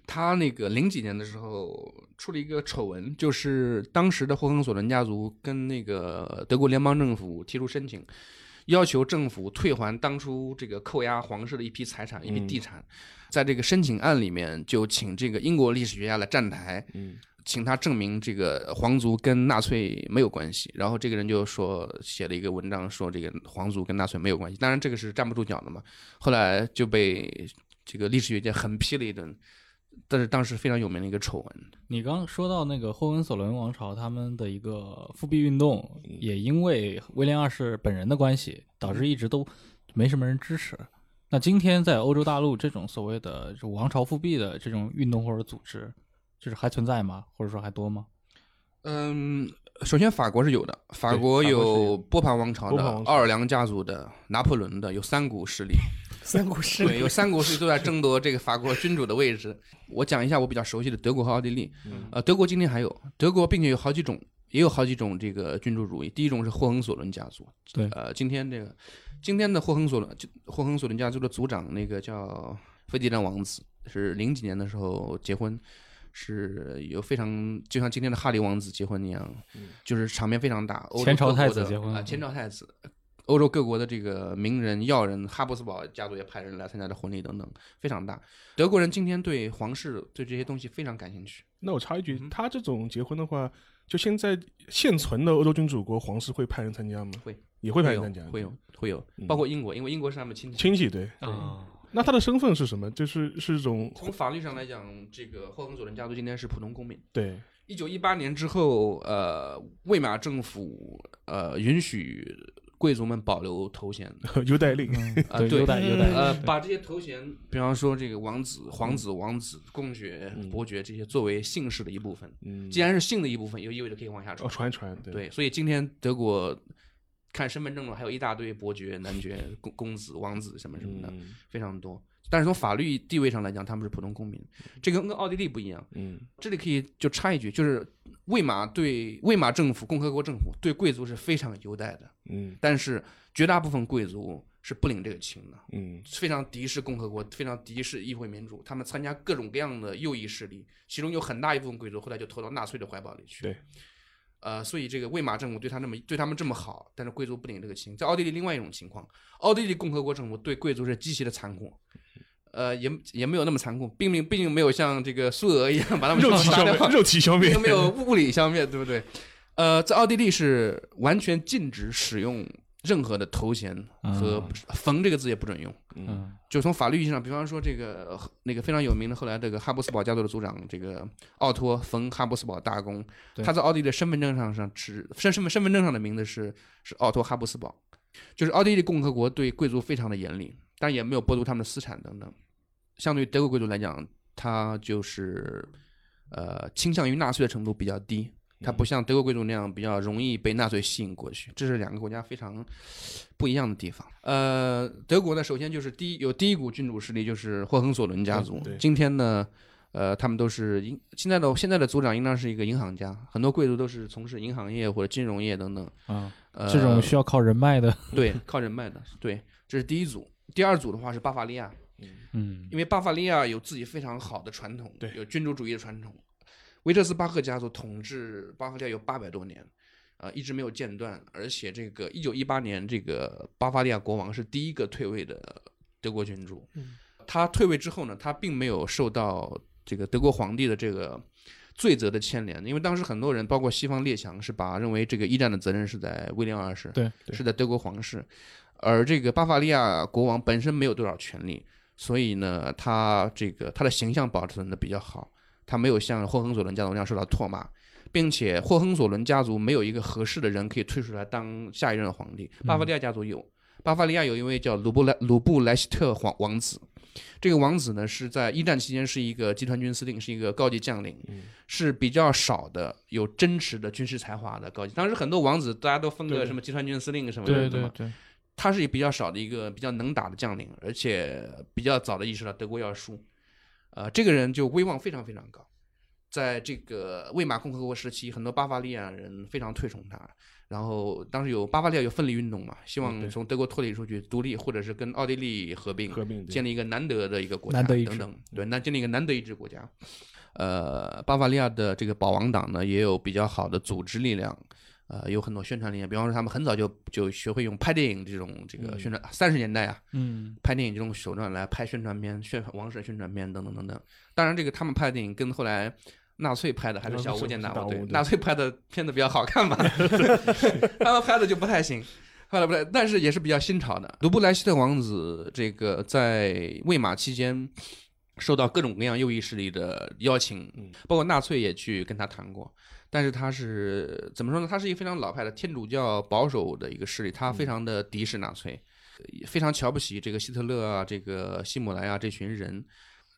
Speaker 3: 他那个零几年的时候出了一个丑闻，就是当时的霍亨索伦家族跟那个德国联邦政府提出申请。要求政府退还当初这个扣押皇室的一批财产、一批地产，在这个申请案里面就请这个英国历史学家来站台，
Speaker 4: 嗯，
Speaker 3: 请他证明这个皇族跟纳粹没有关系。然后这个人就说写了一个文章，说这个皇族跟纳粹没有关系。当然这个是站不住脚的嘛。后来就被这个历史学家狠批了一顿，但是当时非常有名的一个丑闻。
Speaker 2: 你刚刚说到那个霍恩索伦王朝他们的一个复辟运动，也因为威廉二世本人的关系，导致一直都没什么人支持。那今天在欧洲大陆这种所谓的就王朝复辟的这种运动或者组织，就是还存在吗？或者说还多吗？
Speaker 3: 嗯，首先法国是有的，法国
Speaker 4: 有
Speaker 3: 有波旁王朝的奥尔良家族的、拿破仑的，有三股势力。
Speaker 5: 三国势
Speaker 3: 对，
Speaker 5: 力
Speaker 3: 有三国势力都在争夺这个法国君主的位置。我讲一下我比较熟悉的德国和奥地利。呃，德国今天还有德国，并且有好几种，也有好几种这个君主主义。第一种是霍亨索伦家族。
Speaker 2: 对
Speaker 3: 呃，今天这个今天的霍亨索伦，就霍亨索伦家族的族长那个叫费迪南王子，是零几年的时候结婚。是有非常就像今天的哈利王子结婚一样，就是场面非常大。
Speaker 2: 前朝太子结婚
Speaker 3: 啊，前朝太子，欧洲各国的这个名人要人，哈布斯堡家族也派人来参加的婚礼等等，非常大。德国人今天对皇室对这些东西非常感兴趣。
Speaker 4: 那我插一
Speaker 3: 嗯
Speaker 4: 句，他这种结婚的话，就现在现存的欧洲君主国皇室会派人参加吗？
Speaker 3: 会，
Speaker 4: 也会派人参加，
Speaker 3: 会有，会有，
Speaker 4: 嗯
Speaker 3: 包括英国，因为英国是他们亲戚。
Speaker 4: 亲戚对。
Speaker 2: 啊，
Speaker 4: 那他的身份是什么？就是是一种
Speaker 3: 从法律上来讲，这个霍亨佐伦家族今天是普通公民。
Speaker 4: 对，
Speaker 3: 一九一八年之后，呃，魏玛政府呃允许贵族们保留头衔，
Speaker 4: 优待令，
Speaker 3: 啊对
Speaker 2: 优待优待，
Speaker 3: 呃，把这些头衔，比方说这个王子、皇子、王子、公爵、
Speaker 4: 嗯。
Speaker 3: 伯爵这些作为姓氏的一部分。
Speaker 4: 嗯，
Speaker 3: 既然是姓的一部分，就意味着可以往下
Speaker 4: 哦
Speaker 3: 传。
Speaker 4: 传传，对，
Speaker 3: 对，所以今天德国看身份证了，还有一大堆伯爵、男爵、公公子、王子什么什么的，
Speaker 4: 嗯。
Speaker 3: 非常多。但是从法律地位上来讲，他们是普通公民，这跟跟奥地利不一样。
Speaker 4: 嗯
Speaker 3: 这里可以就插一句，就是魏玛对魏玛政府、共和国政府对贵族是非常优待的，
Speaker 4: 嗯
Speaker 3: 但是绝大部分贵族是不领这个情的。
Speaker 4: 嗯
Speaker 3: 非常敌视共和国，非常敌视议会民主，他们参加各种各样的右翼势力，其中有很大一部分贵族后来就投到纳粹的怀抱里去。
Speaker 4: 对，
Speaker 3: 呃，所以这个魏玛政府对他那么对他们这么好，但是贵族不领这个情。在奥地利另外一种情况，奥地利共和国政府对贵族是极其的残酷。呃，也也没有那么残酷，并并毕竟没有像这个苏俄一样把他们
Speaker 4: 肉体消灭，肉体消灭
Speaker 3: 并，没有 物理消灭，对不对？呃，在奥地利是完全禁止使用任何的头衔和
Speaker 2: 啊“
Speaker 3: 冯”这个字也不准用。
Speaker 2: 嗯
Speaker 3: 就从法律意义上，比方说这个呃那个非常有名的后来这个哈布斯堡家族的族长，这个奥托·冯·哈布斯堡大公，他在奥地利的身份证上上只身身份身份证上的名字是是奥托·哈布斯堡，就是奥地利共和国对贵族非常的严厉，但也没有剥夺他们的私产等等。相对于德国贵族来讲，他就是呃倾向于纳粹的程度比较低，他不像德国贵族那样比较容易被纳粹吸引过去，这是两个国家非常不一样的地方。呃，德国呢，首先就是第一有第一股君主势力就是霍亨索伦家族今天呢。呃，他们都是银现在的现在的族长应当是一个银行家，很多贵族都是从事银行业或者金融业等等。
Speaker 2: 啊，
Speaker 3: 呃，
Speaker 2: 这种需要靠人脉的，
Speaker 3: 对靠人脉的，对，这是第一组。第二组的话是巴伐利亚，
Speaker 2: 嗯
Speaker 3: 因为巴伐利亚有自己非常好的传统，
Speaker 4: 对
Speaker 3: 有君主主义的传统。维特斯巴赫家族统治巴伐利亚有八百多年，呃，一直没有间断。而且这个一九一八年，这个巴伐利亚国王是第一个退位的德国君主。他退位之后呢，他并没有受到这个德国皇帝的这个罪责的牵连，因为当时很多人，包括西方列强，是把认为这个一战的责任是在威廉二世，
Speaker 2: 对
Speaker 3: 是在德国皇室，而这个巴伐利亚国王本身没有多少权利，所以呢，他这个他的形象保存的比较好，他没有像霍亨索伦家族那样受到唾骂，并且霍亨索伦家族没有一个合适的人可以推出来当下一任的皇帝，巴伐利亚家族有，巴伐利亚有一位叫鲁布莱鲁布莱希特皇王子。这个王子呢，是在一战期间是一个集团军司令，是一个高级将领，是比较少的有真实的军事才华的高级。当时很多王子大家都分个什么集团军司令什么的，
Speaker 2: 对
Speaker 3: 对
Speaker 2: 对，
Speaker 3: 他是比较少的一个比较能打的将领，而且比较早的意识到德国要输，呃，这个人就威望非常非常高，在这个魏玛共和国时期，很多巴伐利亚人非常推崇他。然后当时有巴伐利亚有分离运动嘛，希望从德国脱离出去独立，或者是跟奥地利合并，
Speaker 4: 合并
Speaker 3: 建立一个难得的一个国家
Speaker 2: 难得一
Speaker 3: 等等，对，那建立一个难得一支国家。呃，巴伐利亚的这个保王党呢，也有比较好的组织力量，呃，有很多宣传理念。比方说，他们很早就就学会用拍电影这种这个宣传，三十年代啊，
Speaker 2: 嗯
Speaker 3: 拍电影这种手段来拍宣传片、宣王室宣传片等等等等。当然，这个他们拍的电影跟后来纳粹拍的还是小巫见大巫，对，纳粹拍的片子比较好看嘛，他们拍的就不太行。后来不太，但是也是比较新潮的。卢布莱希特王子这个在魏玛期间受到各种各样右翼势力的邀请，包括纳粹也去跟他谈过。但是他是怎么说呢？他是一个非常老派的天主教保守的一个势力，他非常的敌视纳粹，也非常瞧不起这个希特勒啊、这个希姆莱啊这群人。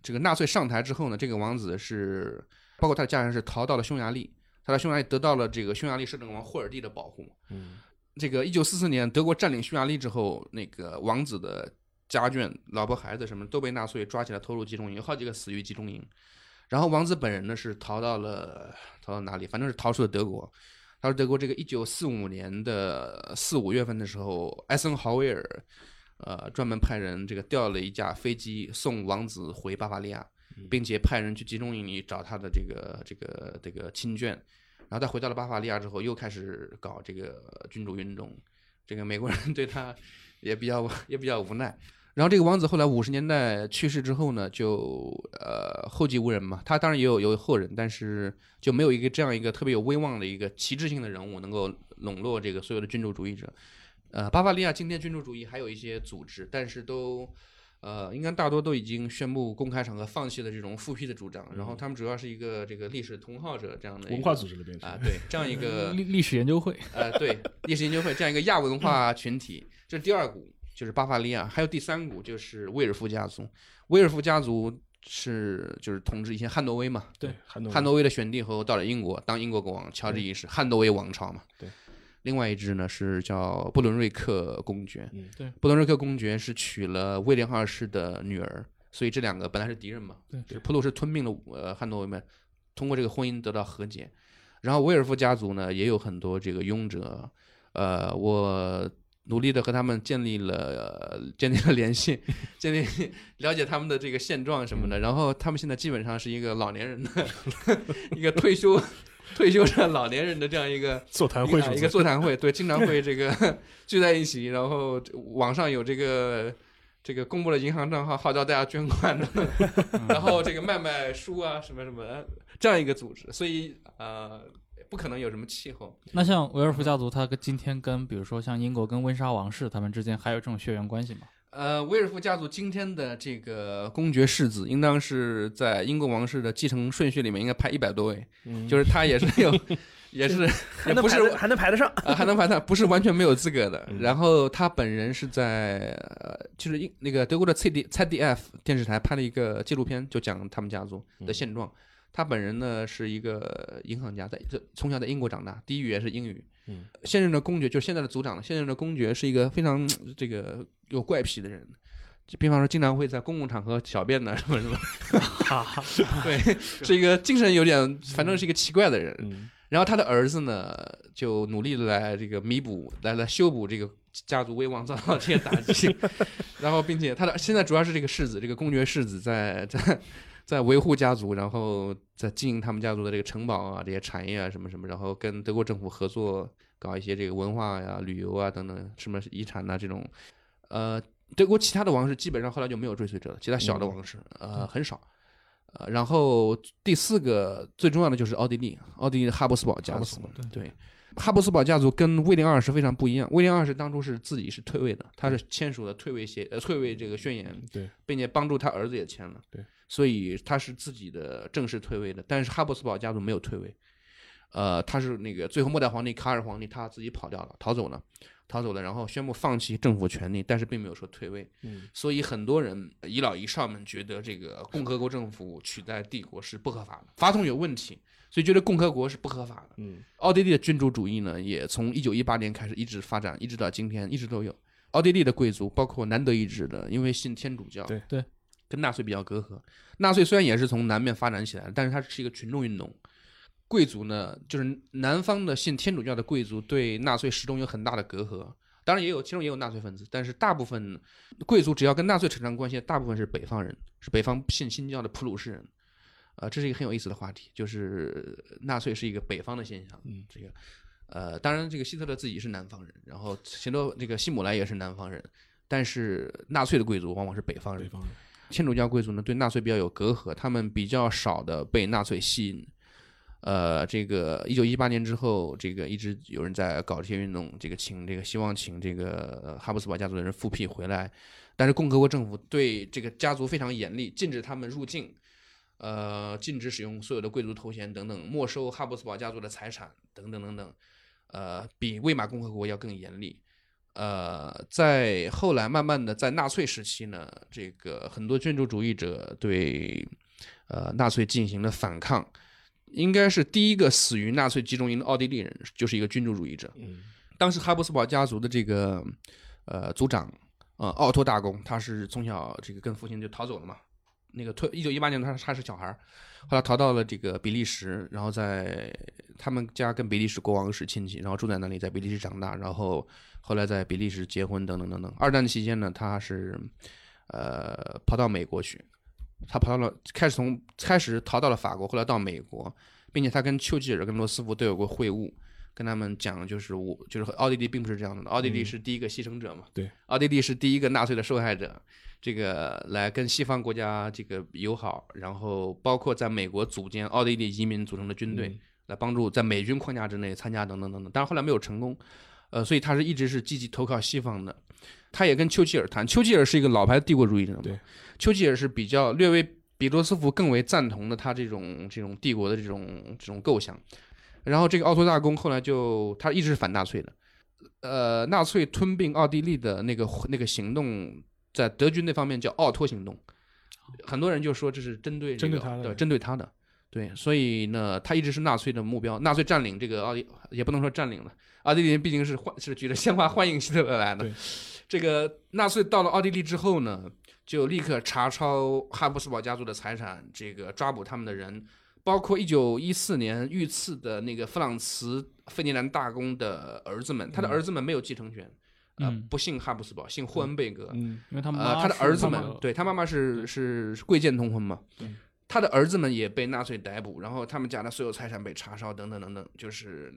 Speaker 3: 这个纳粹上台之后呢，这个王子是包括他的家人是逃到了匈牙利，他在匈牙利得到了这个匈牙利摄政王霍尔蒂的保护。
Speaker 4: 嗯，
Speaker 3: 这个一九四四年德国占领匈牙利之后，那个王子的家眷、老婆、孩子什么都被纳粹抓起来投入集中营，有好几个死于集中营。然后王子本人呢是逃到了逃到哪里？反正是逃出了德国。他说德国这个一九四五年的四五月份的时候，艾森豪威尔呃专门派人这个调了一架飞机送王子回巴伐利亚，并且派人去集中营里找他的这个这个这个亲眷。然后他回到了巴伐利亚之后，又开始搞这个君主运动。这个美国人对他也比较也比较无奈。然后这个王子后来五十年代去世之后呢，就呃后继无人嘛。他当然也有有后人，但是就没有一个这样一个特别有威望的一个旗帜性的人物能够笼络这个所有的君主主义者。呃，巴伐利亚今天君主主义还有一些组织，但是都呃应该大多都已经宣布公开场合放弃了这种复辟的主张。然后他们主要是一个这个历史同好者这样的
Speaker 4: 文化组织的变成
Speaker 3: 啊，对这样一个
Speaker 2: 历历史研究会，
Speaker 3: 呃，对，历史研究会这样一个亚文化群体，这是第二股，就是巴伐利亚，还有第三股就是威尔夫家族。威尔夫家族是就是统治以前汉诺威嘛，
Speaker 4: 对汉诺
Speaker 3: 汉诺威的选帝后到了英国当英国国王，乔治一世，汉诺威王朝嘛。
Speaker 4: 对。
Speaker 3: 另外一支呢是叫布伦瑞克公爵，
Speaker 4: 嗯
Speaker 2: 对
Speaker 3: 布伦瑞克公爵是娶了威廉二世的女儿，所以这两个本来是敌人嘛，
Speaker 2: 对
Speaker 3: 就是普鲁士吞并了呃汉诺威们，通过这个婚姻得到和解。然后威尔夫家族呢也有很多这个拥者，呃，我努力的和他们建立了、呃建立了联系，建立了解他们的这个现状什么的。然后他们现在基本上是一个老年人的 一个退休 退休的老年人的这样一个
Speaker 4: 座谈
Speaker 3: 一个一个
Speaker 4: 会是不是？
Speaker 3: 座谈会，对，经常会这个聚在一起，然后网上有这个这个公布了银行账号，号召大家捐款的，然后这个卖卖书啊什么什么这样一个组织，所以呃，不可能有什么气候。
Speaker 2: 那像维尔福家族，他跟今天跟比如说像英国跟温莎王室他们之间还有这种血缘关系吗？
Speaker 3: 呃，威尔夫家族今天的这个公爵世子，应当是在英国王室的继承顺序里面应该排一百多位，
Speaker 4: 嗯
Speaker 3: 就是他也是有，也是
Speaker 5: 还
Speaker 3: 也不是
Speaker 5: 能排还能排得上。
Speaker 3: 呃，还能排上，不是完全没有资格的。
Speaker 4: 嗯
Speaker 3: 然后他本人是在呃，就是英那个德国的 C D C D F 电视台拍了一个纪录片，就讲他们家族的现状。他本人呢是一个银行家，在这从小在英国长大，第一语言是英语。
Speaker 4: 嗯，
Speaker 3: 现任的公爵就是现在的族长，现任的公爵是一个非常这个有怪癖的人。就比方说，经常会在公共场合小便呢，什么什么，对，是一个精神有点，反正是一个奇怪的人。
Speaker 4: 嗯
Speaker 3: 然后他的儿子呢，就努力的来这个弥补，来来修补这个家族威望遭到这些打击，然后并且他的现在主要是这个世子，这个公爵世子在在在维护家族，然后在经营他们家族的这个城堡啊、这些产业啊什么什么，然后跟德国政府合作搞一些这个文化呀、旅游啊等等什么遗产呐、这种，呃，德国其他的王室基本上后来就没有追随者了，其他小的王室、呃很少。呃，然后第四个最重要的就是奥地利，奥地利的哈布斯堡家族。对，哈布斯堡家族跟威廉二世非常不一样。威廉二世当初是自己是退位的，他是签署了退位协呃退位这个宣言，
Speaker 4: 对，
Speaker 3: 并且帮助他儿子也签了，
Speaker 4: 对，
Speaker 3: 所以他是自己的正式退位的。但是哈布斯堡家族没有退位，呃，他是那个最后末代皇帝卡尔皇帝他自己跑掉了，逃走了，逃走了，然后宣布放弃政府权力，但是并没有说退位。
Speaker 4: 嗯
Speaker 3: 所以很多人一老一少们觉得这个共和国政府取代帝国是不合法的，法统有问题，所以觉得共和国是不合法的。
Speaker 4: 嗯
Speaker 3: 奥地利的君主主义呢，也从一九一八年开始一直发展，一直到今天，一直都有。奥地利的贵族，包括南德意志的，因为信天主教，
Speaker 4: 对
Speaker 2: 对，
Speaker 3: 跟纳粹比较隔阂。纳粹虽然也是从南面发展起来的，但是它是一个群众运动。贵族呢，就是南方的信天主教的贵族，对纳粹始终有很大的隔阂。当然也有，其中也有纳粹分子，但是大部分贵族只要跟纳粹扯上关系，大部分是北方人，是北方信新教的普鲁士人。呃，这是一个很有意思的话题，就是纳粹是一个北方的现象。
Speaker 4: 嗯，
Speaker 3: 这个，呃，当然这个希特勒自己是南方人，然后希特这个希姆莱也是南方人，但是纳粹的贵族往往是北方人
Speaker 4: 北。方人，
Speaker 3: 天主教贵族呢对纳粹比较有隔阂，他们比较少的被纳粹吸引。呃，这个一九一八年之后，这个一直有人在搞这些运动，这个请这个希望请这个哈布斯堡家族的人复辟回来，但是共和国政府对这个家族非常严厉，禁止他们入境，呃，禁止使用所有的贵族头衔等等，没收哈布斯堡家族的财产等等等等，呃，比魏玛共和国要更严厉。呃，在后来慢慢的在纳粹时期呢，这个很多君主主义者对呃纳粹进行了反抗，应该是第一个死于纳粹集中营的奥地利人，就是一个君主主义者。
Speaker 4: 嗯
Speaker 3: 当时哈布斯堡家族的这个呃族长呃奥托大公，他是从小这个跟父亲就逃走了嘛。那个退一九一八年他他是小孩儿，后来逃到了这个比利时，然后在他们家跟比利时国王是亲戚，然后住在那里，在比利时长大，然后后来在比利时结婚等等等等。二战期间呢，他是呃跑到美国去，他跑到了开始从开始逃到了法国，后来到美国，并且他跟丘吉尔跟罗斯福都有过会晤。跟他们讲，就是我就是奥地利并不是这样的，奥地利是第一个牺牲者嘛，
Speaker 4: 对，
Speaker 3: 奥地利是第一个纳粹的受害者，这个来跟西方国家这个友好，然后包括在美国组建奥地利移民组成的军队，
Speaker 4: 嗯
Speaker 3: 来帮助在美军框架之内参加等等等等，但是后来没有成功，呃，所以他是一直是积极投靠西方的。他也跟丘吉尔谈，丘吉尔是一个老牌的帝国主义者嘛，
Speaker 4: 对，
Speaker 3: 丘吉尔是比较略微比罗斯福更为赞同的他这种这种帝国的这种这种构想。然后这个奥托大公后来就他一直是反纳粹的，呃，纳粹吞并奥地利的那个那个行动，在德军那方面叫奥托行动，很多人就说这是针对、这个、
Speaker 4: 针对他的
Speaker 3: 对，针对他的，对，所以呢，他一直是纳粹的目标，纳粹占领这个奥地也不能说占领了，奥地利人毕竟是欢是举着鲜花欢迎希特勒来的，这个纳粹到了奥地利之后呢，就立刻查抄哈布斯堡家族的财产，这个抓捕他们的人。包括一九一四年遇刺的那个弗朗茨·费迪南大公的儿子们，他的儿子们没有继承权，呃
Speaker 2: 嗯，
Speaker 3: 不姓哈布斯堡，姓霍恩贝格。
Speaker 4: 嗯
Speaker 2: 因为他们
Speaker 3: 呃，
Speaker 2: 妈
Speaker 3: 他的儿子
Speaker 2: 是
Speaker 3: 们，对他妈妈是是是贵贱通婚嘛
Speaker 4: 对，
Speaker 3: 他的儿子们也被纳粹逮捕，然后他们家的所有财产被查烧，等等等等，就是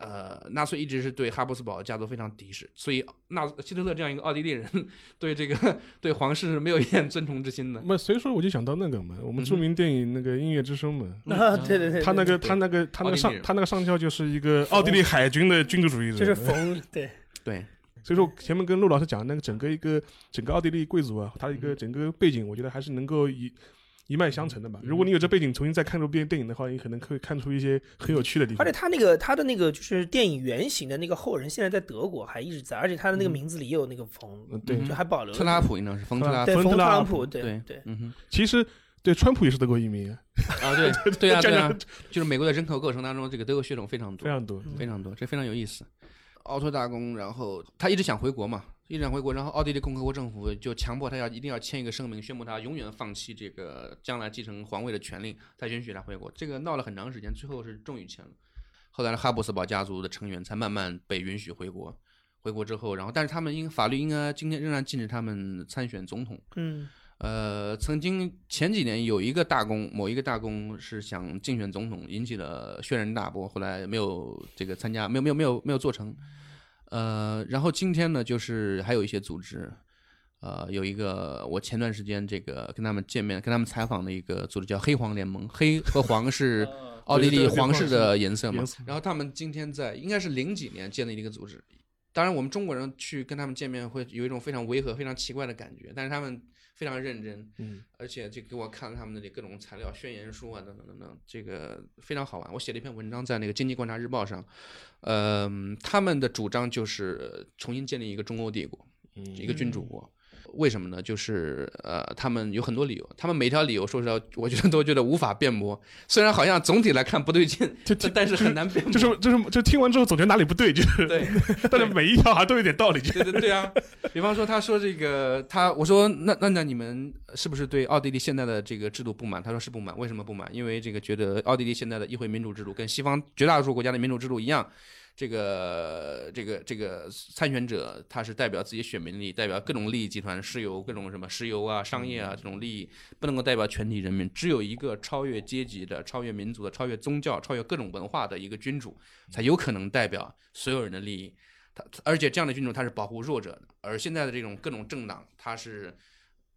Speaker 3: 呃，纳粹一直是对哈布斯堡家族非常敌视，所以纳希特勒这样一个奥地利人，对这个对皇室是没有一点尊崇之心的。
Speaker 4: 那所以说我就想到那个嘛，我们著名电影那个《音乐之声》嘛，
Speaker 5: 啊，对对对，
Speaker 4: 他那个他那个他那个上他那个上校就是一个奥地利海军的君主主义者，
Speaker 5: 就是冯对，
Speaker 3: 对，
Speaker 4: 所以说前面跟陆老师讲那个整个一个整个奥地利贵族啊，他的一
Speaker 5: 嗯
Speaker 4: 个整个背景，我觉得还是能够一一脉相承的吧。如果你有这背景，重新再看这部电电影的话，你可能会看出一些很有趣的地方
Speaker 5: 而且。他那个他的那个就是电影原型的那个后人，现在在德国还一直在，而且他的那个名字里也有那个冯，
Speaker 4: 嗯，对，
Speaker 5: 就还保留了
Speaker 3: 特拉普应该是冯特拉普，
Speaker 5: 对冯
Speaker 4: 冯特
Speaker 5: 朗普，
Speaker 3: 对
Speaker 5: 对对，
Speaker 3: 嗯哼，
Speaker 4: 其实对川普也是德国移民啊，
Speaker 3: 啊对对啊 对啊就是美国的人口构成当中，这个德国血统非常多，
Speaker 4: 非常多。
Speaker 3: 非常多，这非常有意思。奥托大公，然后他一直想回国嘛，一直想回国，然后奥地利共和国政府就强迫他要一定要签一个声明，宣布他永远放弃这个将来继承皇位的权利，才允许他回国。这个闹了很长时间，最后是终于签了。后来哈布斯堡家族的成员才慢慢被允许回国。回国之后，然后但是他们应法律应该今天仍然禁止他们参选总统。
Speaker 5: 嗯
Speaker 3: 呃，曾经前几年有一个大公，某一个大公是想竞选总统，引起了轩然大波，后来没有这个参加，没有没有没有没有做成。呃，然后今天呢，就是还有一些组织，呃，有一个我前段时间这个跟他们见面、跟他们采访的一个组织叫黑黄联盟，黑和黄是 奥地利皇室的颜色嘛。然后他们今天在应该是零几年建立的一个组织，当然我们中国人去跟他们见面会有一种非常违和、非常奇怪的感觉，但是他们非常认真，
Speaker 4: 嗯，
Speaker 3: 而且就给我看了他们的这各种材料、宣言书啊等等等等，这个非常好玩。我写了一篇文章在那个《经济观察日报》上，呃，他们的主张就是重新建立一个中欧帝国，一个君主国。为什么呢？就是呃，他们有很多理由，他们每条理由说实话，我觉得都觉得无法辩驳。虽然好像总体来看不对劲，
Speaker 4: 就
Speaker 3: 但但是很难辩驳。
Speaker 4: 就是就是就听完之后总觉得哪里不对，就是，
Speaker 3: 对，
Speaker 4: 但是每一条好像都有点道理。
Speaker 3: 对对对啊，比方说他说这个他我说那那那你们是不是对奥地利现在的这个制度不满？他说是不满，为什么不满？因为这个觉得奥地利现在的议会民主制度跟西方绝大多数国家的民主制度一样。这个这个这个参选者他是代表自己选民利益，代表各种利益集团、石油各种什么石油啊、商业啊这种利益，不能够代表全体人民。只有一个超越阶级的、超越民族的、超越宗教、超越各种文化的一个君主，才有可能代表所有人的利益。他而且这样的君主他是保护弱者的，而现在的这种各种政党，他是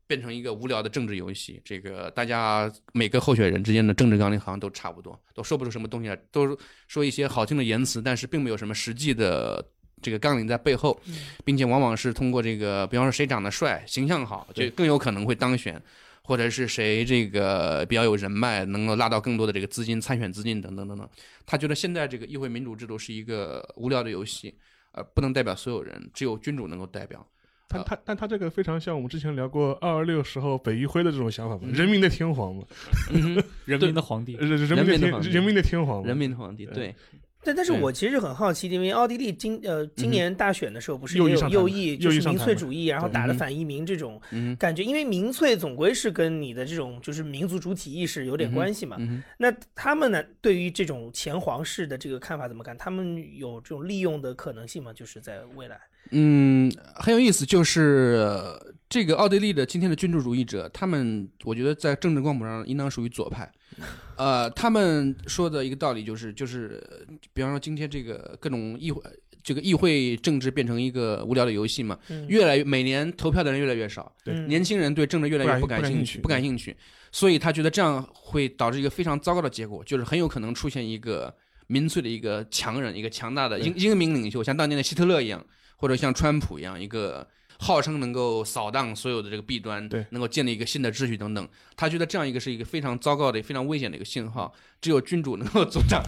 Speaker 3: 变成一个无聊的政治游戏。这个大家每个候选人之间的政治纲领好像都差不多，都说不出什么东西来，都说一些好听的言辞，但是并没有什么实际的这个纲领在背后，并且往往是通过这个，比方说谁长得帅、形象好，就更有可能会当选。或者是谁这个比较有人脉，能够拉到更多的这个资金、参选资金等等等等。他觉得现在这个议会民主制度是一个无聊的游戏，呃，不能代表所有人，只有君主能够代表。
Speaker 4: 但他但他这个非常像我们之前聊过二二六时候北一辉的这种想法嘛，
Speaker 3: 嗯。
Speaker 4: 人民的天皇嘛，
Speaker 2: 人民的皇帝。
Speaker 4: 人人民的天
Speaker 3: 人民的皇帝。
Speaker 4: 人民的天皇，
Speaker 3: 人民的皇帝，
Speaker 4: 对。
Speaker 3: 对，
Speaker 5: 但但是我其实很好奇，因为奥地利今呃今年大选的时候不是也有右翼，就是民粹主义，然后打了反移民这种
Speaker 3: 嗯
Speaker 5: 感觉，因为民粹总归是跟你的这种就是民族主体意识有点关系嘛。那他们呢，对于这种前皇室的这个看法怎么看？他们有这种利用的可能性吗？就是在未来，
Speaker 3: 嗯，很有意思，就是呃这个奥地利的今天的君主主义者，他们我觉得在政治光谱上应当属于左派。呃，他们说的一个道理就是，就是呃比方说今天这个各种议会，这个议会政治变成一个无聊的游戏嘛，
Speaker 5: 嗯。
Speaker 3: 越来越每年投票的人越来越少，
Speaker 4: 对。
Speaker 5: 嗯
Speaker 3: 年轻人对政治越来越
Speaker 4: 不感
Speaker 3: 兴
Speaker 4: 趣
Speaker 3: 不感兴趣，所以他觉得这样会导致一个非常糟糕的结果，就是很有可能出现一个民粹的一个强人，一个强大的英英明领袖，像当年的希特勒一样，或者像川普一样，一个号称能够扫荡所有的这个弊端，
Speaker 4: 对
Speaker 3: 能够建立一个新的秩序等等。他觉得这样一个是一个非常糟糕的、非常危险的一个信号，只有君主能够阻挡，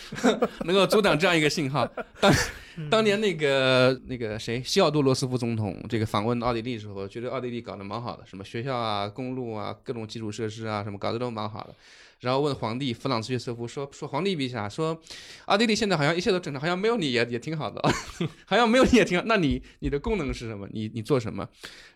Speaker 3: 能够阻挡这样一个信号。当当年那个那个谁，西奥多罗斯福总统这个访问奥地利的时候，觉得奥地利搞得蛮好的，什么学校啊、公路啊、各种基础设施啊，什么搞得都蛮好的。然后问皇帝弗朗茨约瑟夫说说皇帝陛下说，奥地利现在好像一切都正常，好像没有你也也挺好的，好像没有你也挺好。那你你的功能是什么？你你做什么？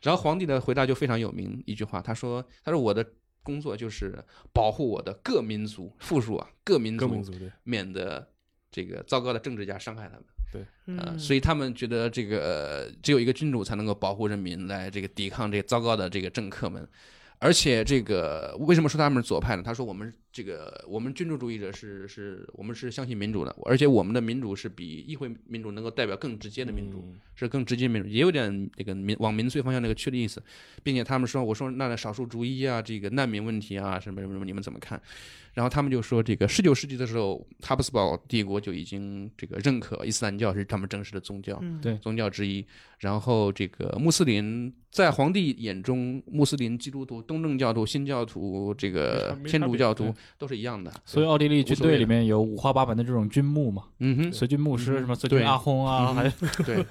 Speaker 3: 然后皇帝的回答就非常有名，一句话，他说他说我的工作就是保护我的各民族，复数啊，各民族
Speaker 4: 各民族对，
Speaker 3: 免得这个糟糕的政治家伤害他们。呃，
Speaker 5: 嗯
Speaker 3: 所以他们觉得这个、呃只有一个君主才能够保护人民，来这个抵抗这个糟糕的这个政客们。而且这个为什么说他们是左派呢？他说我们这个我们君主主义者是是我们是相信民主的，而且我们的民主是比议会民主能够代表更直接的民主，是更直接民主，也有点那个民往民粹方向那个去的意思，并且他们说，我说那少数族裔啊，这个难民问题啊，什么什么什么，你们怎么看？然后他们就说，这个十九世纪的时候，哈布斯堡帝国就已经这个认可伊斯兰教是他们正式的宗教，
Speaker 5: 嗯
Speaker 2: 对
Speaker 3: 宗教之一。然后这个穆斯林在皇帝眼中，穆斯林、基督徒、东正教徒、新教徒、这个天主教徒都是一样的。
Speaker 2: 所以奥地利军队里面有五花八门的这种军牧嘛，
Speaker 3: 嗯哼，
Speaker 2: 随军牧师
Speaker 3: 嗯
Speaker 2: 什么随军阿訇啊，
Speaker 3: 嗯
Speaker 2: 还有。
Speaker 3: 对。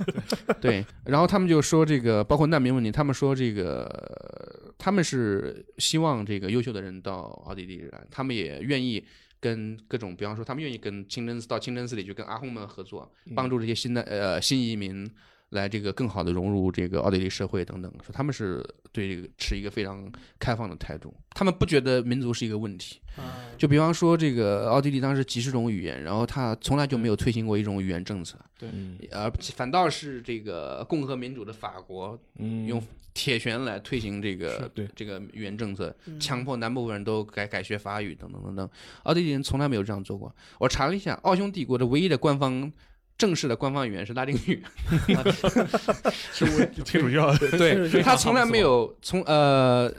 Speaker 3: 对，然后他们就说这个包括难民问题，他们说这个他们是希望这个优秀的人到奥地利来，他们也愿意跟各种，比方说他们愿意跟清真寺到清真寺里去跟阿訇们合作，帮助这些新的呃新移民来这个更好的融入这个奥地利社会等等，说他们是对这个持一个非常开放的态度，他们不觉得民族是一个问题。
Speaker 5: 啊
Speaker 3: 就比方说，这个奥地利当时几十种语言，然后他从来就没有推行过一种语言政策，
Speaker 4: 对
Speaker 3: 而反倒是这个共和民主的法国
Speaker 4: 嗯
Speaker 3: 用铁拳来推行这个
Speaker 4: 对
Speaker 3: 这个语言政策，
Speaker 5: 嗯
Speaker 3: 强迫南部分人都改改学法语等等等等。奥地利人从来没有这样做过。我查了一下，奥匈帝国的唯一的官方正式的官方语言是拉丁语，
Speaker 4: 是我天主教，
Speaker 3: 对他从来没有从呃。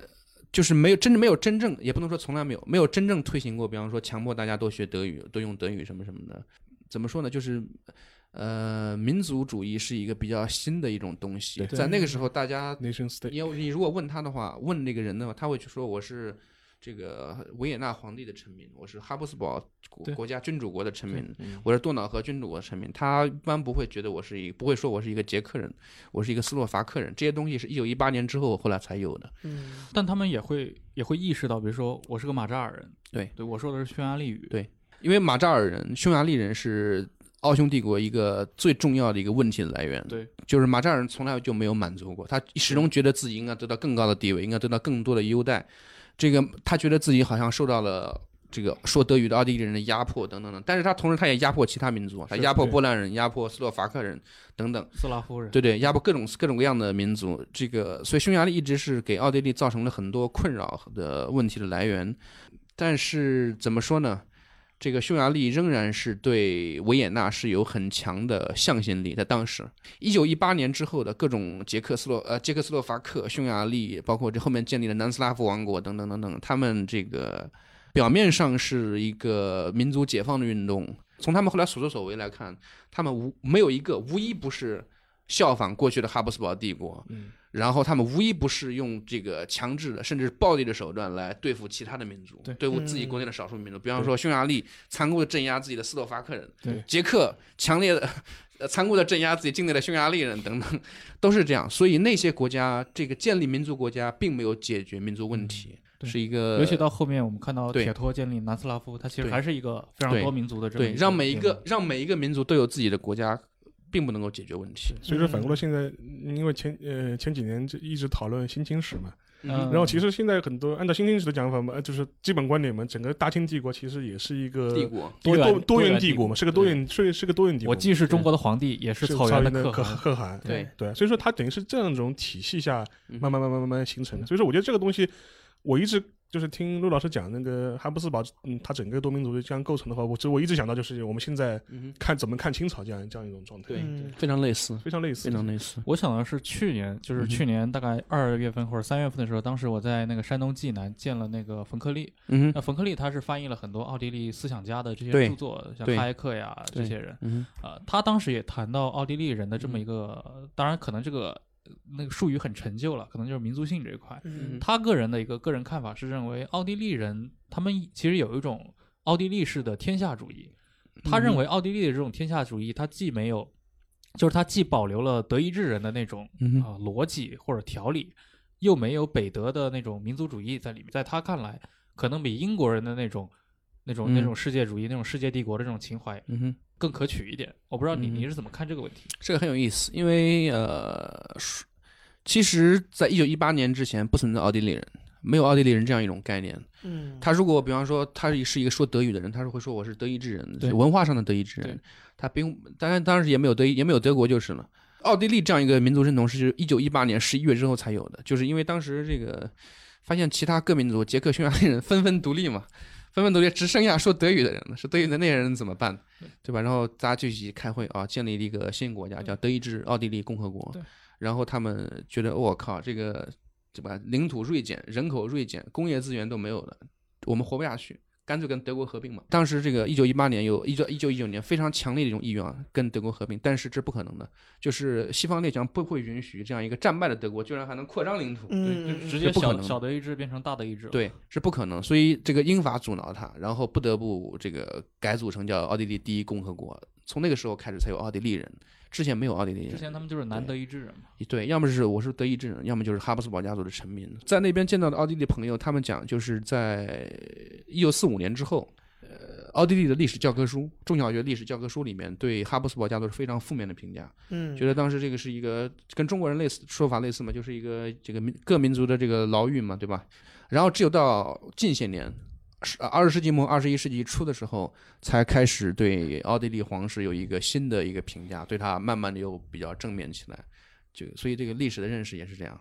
Speaker 3: 就是没有真正没有真正，也不能说从来没有，没有真正推行过，比方说强迫大家都学德语，都用德语什么什么的。怎么说呢？就是，呃，民族主义是一个比较新的一种东西，在那个时候，大家你要你如果问他的话，问那个人的话，他会去说我是这个维也纳皇帝的臣民，我是哈布斯堡国国家君主国的臣民，
Speaker 4: 嗯
Speaker 3: 我是多瑙河君主国的臣民。他一般不会觉得我是一不会说我是一个捷克人，我是一个斯洛伐克人。这些东西是一九一八年之后后来才有的。
Speaker 5: 嗯
Speaker 2: 但他们也会也会意识到，比如说我是个马扎尔人，
Speaker 3: 对
Speaker 2: 对，我说的是匈牙利语，
Speaker 3: 对因为马扎尔人、匈牙利人是奥匈帝国一个最重要的一个问题的来源。
Speaker 2: 对，
Speaker 3: 就是马扎尔人从来就没有满足过，他始终觉得自己应该得到更高的地位，应该得到更多的优待。这个他觉得自己好像受到了这个说德语的奥地利人的压迫等等等，但是他同时他也压迫其他民族，他压迫波兰人、压迫斯洛伐克人等等，
Speaker 2: 斯拉夫人，
Speaker 3: 对对，压迫各种各种各样的民族。这个所以匈牙利一直是给奥地利造成了很多困扰的问题的来源。但是怎么说呢？这个匈牙利仍然是对维也纳是有很强的向心力，在当时，一九一八年之后的各种捷克斯洛呃捷克斯洛伐克、匈牙利，包括这后面建立的南斯拉夫王国等等等等，他们这个表面上是一个民族解放的运动，从他们后来所作所为来看，他们无没有一个无一不是效仿过去的哈布斯堡帝国，
Speaker 4: 嗯。
Speaker 3: 然后他们无一不是用这个强制的甚至暴力的手段来对付其他的民族，
Speaker 2: 对。
Speaker 3: 对付自己国内的少数民族。比方说匈牙利残酷的镇压自己的斯洛伐克人，
Speaker 2: 对。
Speaker 3: 捷克强烈的。呃，残酷的镇压自己境内的匈牙利人等等，都是这样。所以那些国家，这个建立民族国家，并没有解决民族问题，
Speaker 2: 对。
Speaker 3: 是一个
Speaker 2: 尤其到后面我们看到
Speaker 3: 对。
Speaker 2: 铁托建立南斯拉夫，它其实还是一个非常多民族的
Speaker 3: 对，
Speaker 2: 个
Speaker 3: 让每一个让每一个民族都有自己的国家，并不能够解决问题。
Speaker 4: 所以说反过来现在，因为前呃前几年就一直讨论新清史嘛，
Speaker 2: 嗯
Speaker 4: 然后其实现在很多按照新清史的讲法嘛，呃就是基本观点嘛，整个大清帝国其实也是一个
Speaker 3: 帝国，
Speaker 2: 多元
Speaker 4: 多
Speaker 2: 元帝国
Speaker 4: 嘛，是个多元是是个多元帝国。
Speaker 2: 我既是中国的皇帝，也是草原的可汗。
Speaker 4: 可可汗，
Speaker 3: 对
Speaker 4: 对，所以说它等于是这样一种体系下
Speaker 3: 嗯
Speaker 4: 慢慢慢慢慢慢形成的。所以说，我觉得这个东西，我一直就是听陆老师讲那个哈布斯堡，嗯，它整个多民族的这样构成的话，我其实我一直想到就是我们现在看怎么看清朝这样这样一种状态，
Speaker 3: 对
Speaker 5: 嗯
Speaker 3: 非常类似，
Speaker 4: 非常类似
Speaker 3: 非。常类似。
Speaker 2: 我想的是去年，就是去年大概二月份或者三月份的时候，当时我在那个山东济南见了那个冯克利。
Speaker 3: 嗯，
Speaker 2: 那冯克利他是翻译了很多奥地利思想家的这些著作，像哈耶克呀这些人。
Speaker 3: 嗯
Speaker 2: 呃，他当时也谈到奥地利人的这么
Speaker 3: 嗯
Speaker 2: 一个，当然可能这个呃那个术语很陈旧了，可能就是民族性这一块。
Speaker 5: 嗯
Speaker 2: 他个人的一个个人看法是认为，奥地利人他们其实有一种奥地利式的天下主义。他认为奥地利的这种天下主义，他既没有，就是他既保留了德意志人的那种
Speaker 3: 嗯
Speaker 2: 啊、逻辑或者条理，又没有北德的那种民族主义在里面。在他看来，可能比英国人的那种、那种、那
Speaker 3: 嗯
Speaker 2: 种世界主义、那种世界帝国的这种情怀
Speaker 3: 嗯哼，
Speaker 2: 更可取一点。我不知道你
Speaker 3: 嗯
Speaker 2: 你是怎么看这个问题？
Speaker 3: 这个很有意思，因为呃，是其实，在一九一八年之前不存在奥地利人，没有奥地利人这样一种概念。
Speaker 5: 嗯，
Speaker 3: 他如果比方说他是一个说德语的人，他是会说我是德意志人，
Speaker 2: 对
Speaker 3: 是文化上的德意志人。他并当然当时也没有德意也没有德国就是了。奥地利这样一个民族认同是一九一八年十一月之后才有的，就是因为当时这个发现其他各民族捷克匈牙利人纷纷独立嘛，纷纷都列，只剩下说德语的人了。说德语的那些人怎么办？对吧？然后大家就一起开会啊，建立了一个新国家，叫德意志奥地利共和国
Speaker 6: 对。
Speaker 3: 然后他们觉得，我靠，这个对吧？领土锐减，人口锐减，工业资源都没有了，我们活不下去。干脆跟德国合并嘛。当时这个一九一八年有一九一九一九年非常强烈的一种意愿啊，跟德国合并，但是这不可能的，就是西方列强不会允许这样一个战败的德国居然还能扩张领土，
Speaker 5: 嗯，
Speaker 2: 直接小小德意志变成大德意志了。
Speaker 3: 对，是不可能。所以这个英法阻挠他，然后不得不这个改组成叫奥地利第一共和国。从那个时候开始才有奥地利人，之前没有奥地利人。
Speaker 2: 之前他们就是南德意志人嘛。
Speaker 3: 对，要么是我是德意志人，要么就是哈布斯堡家族的臣民。在那边见到的奥地利朋友，他们讲就是在一九四五年之后，呃，奥地利的历史教科书、中小学历史教科书里面对哈布斯堡家族是非常负面的评价，
Speaker 5: 嗯，
Speaker 3: 觉得当时这个是一个跟中国人类似说法类似嘛，就是一个这个民各民族的这个牢狱嘛，对吧？然后只有到近些年，是二十世纪末二十一世纪初的时候，才开始对奥地利皇室有一个新的一个评价，对他慢慢的又比较正面起来。就所以这个历史的认识也是这样，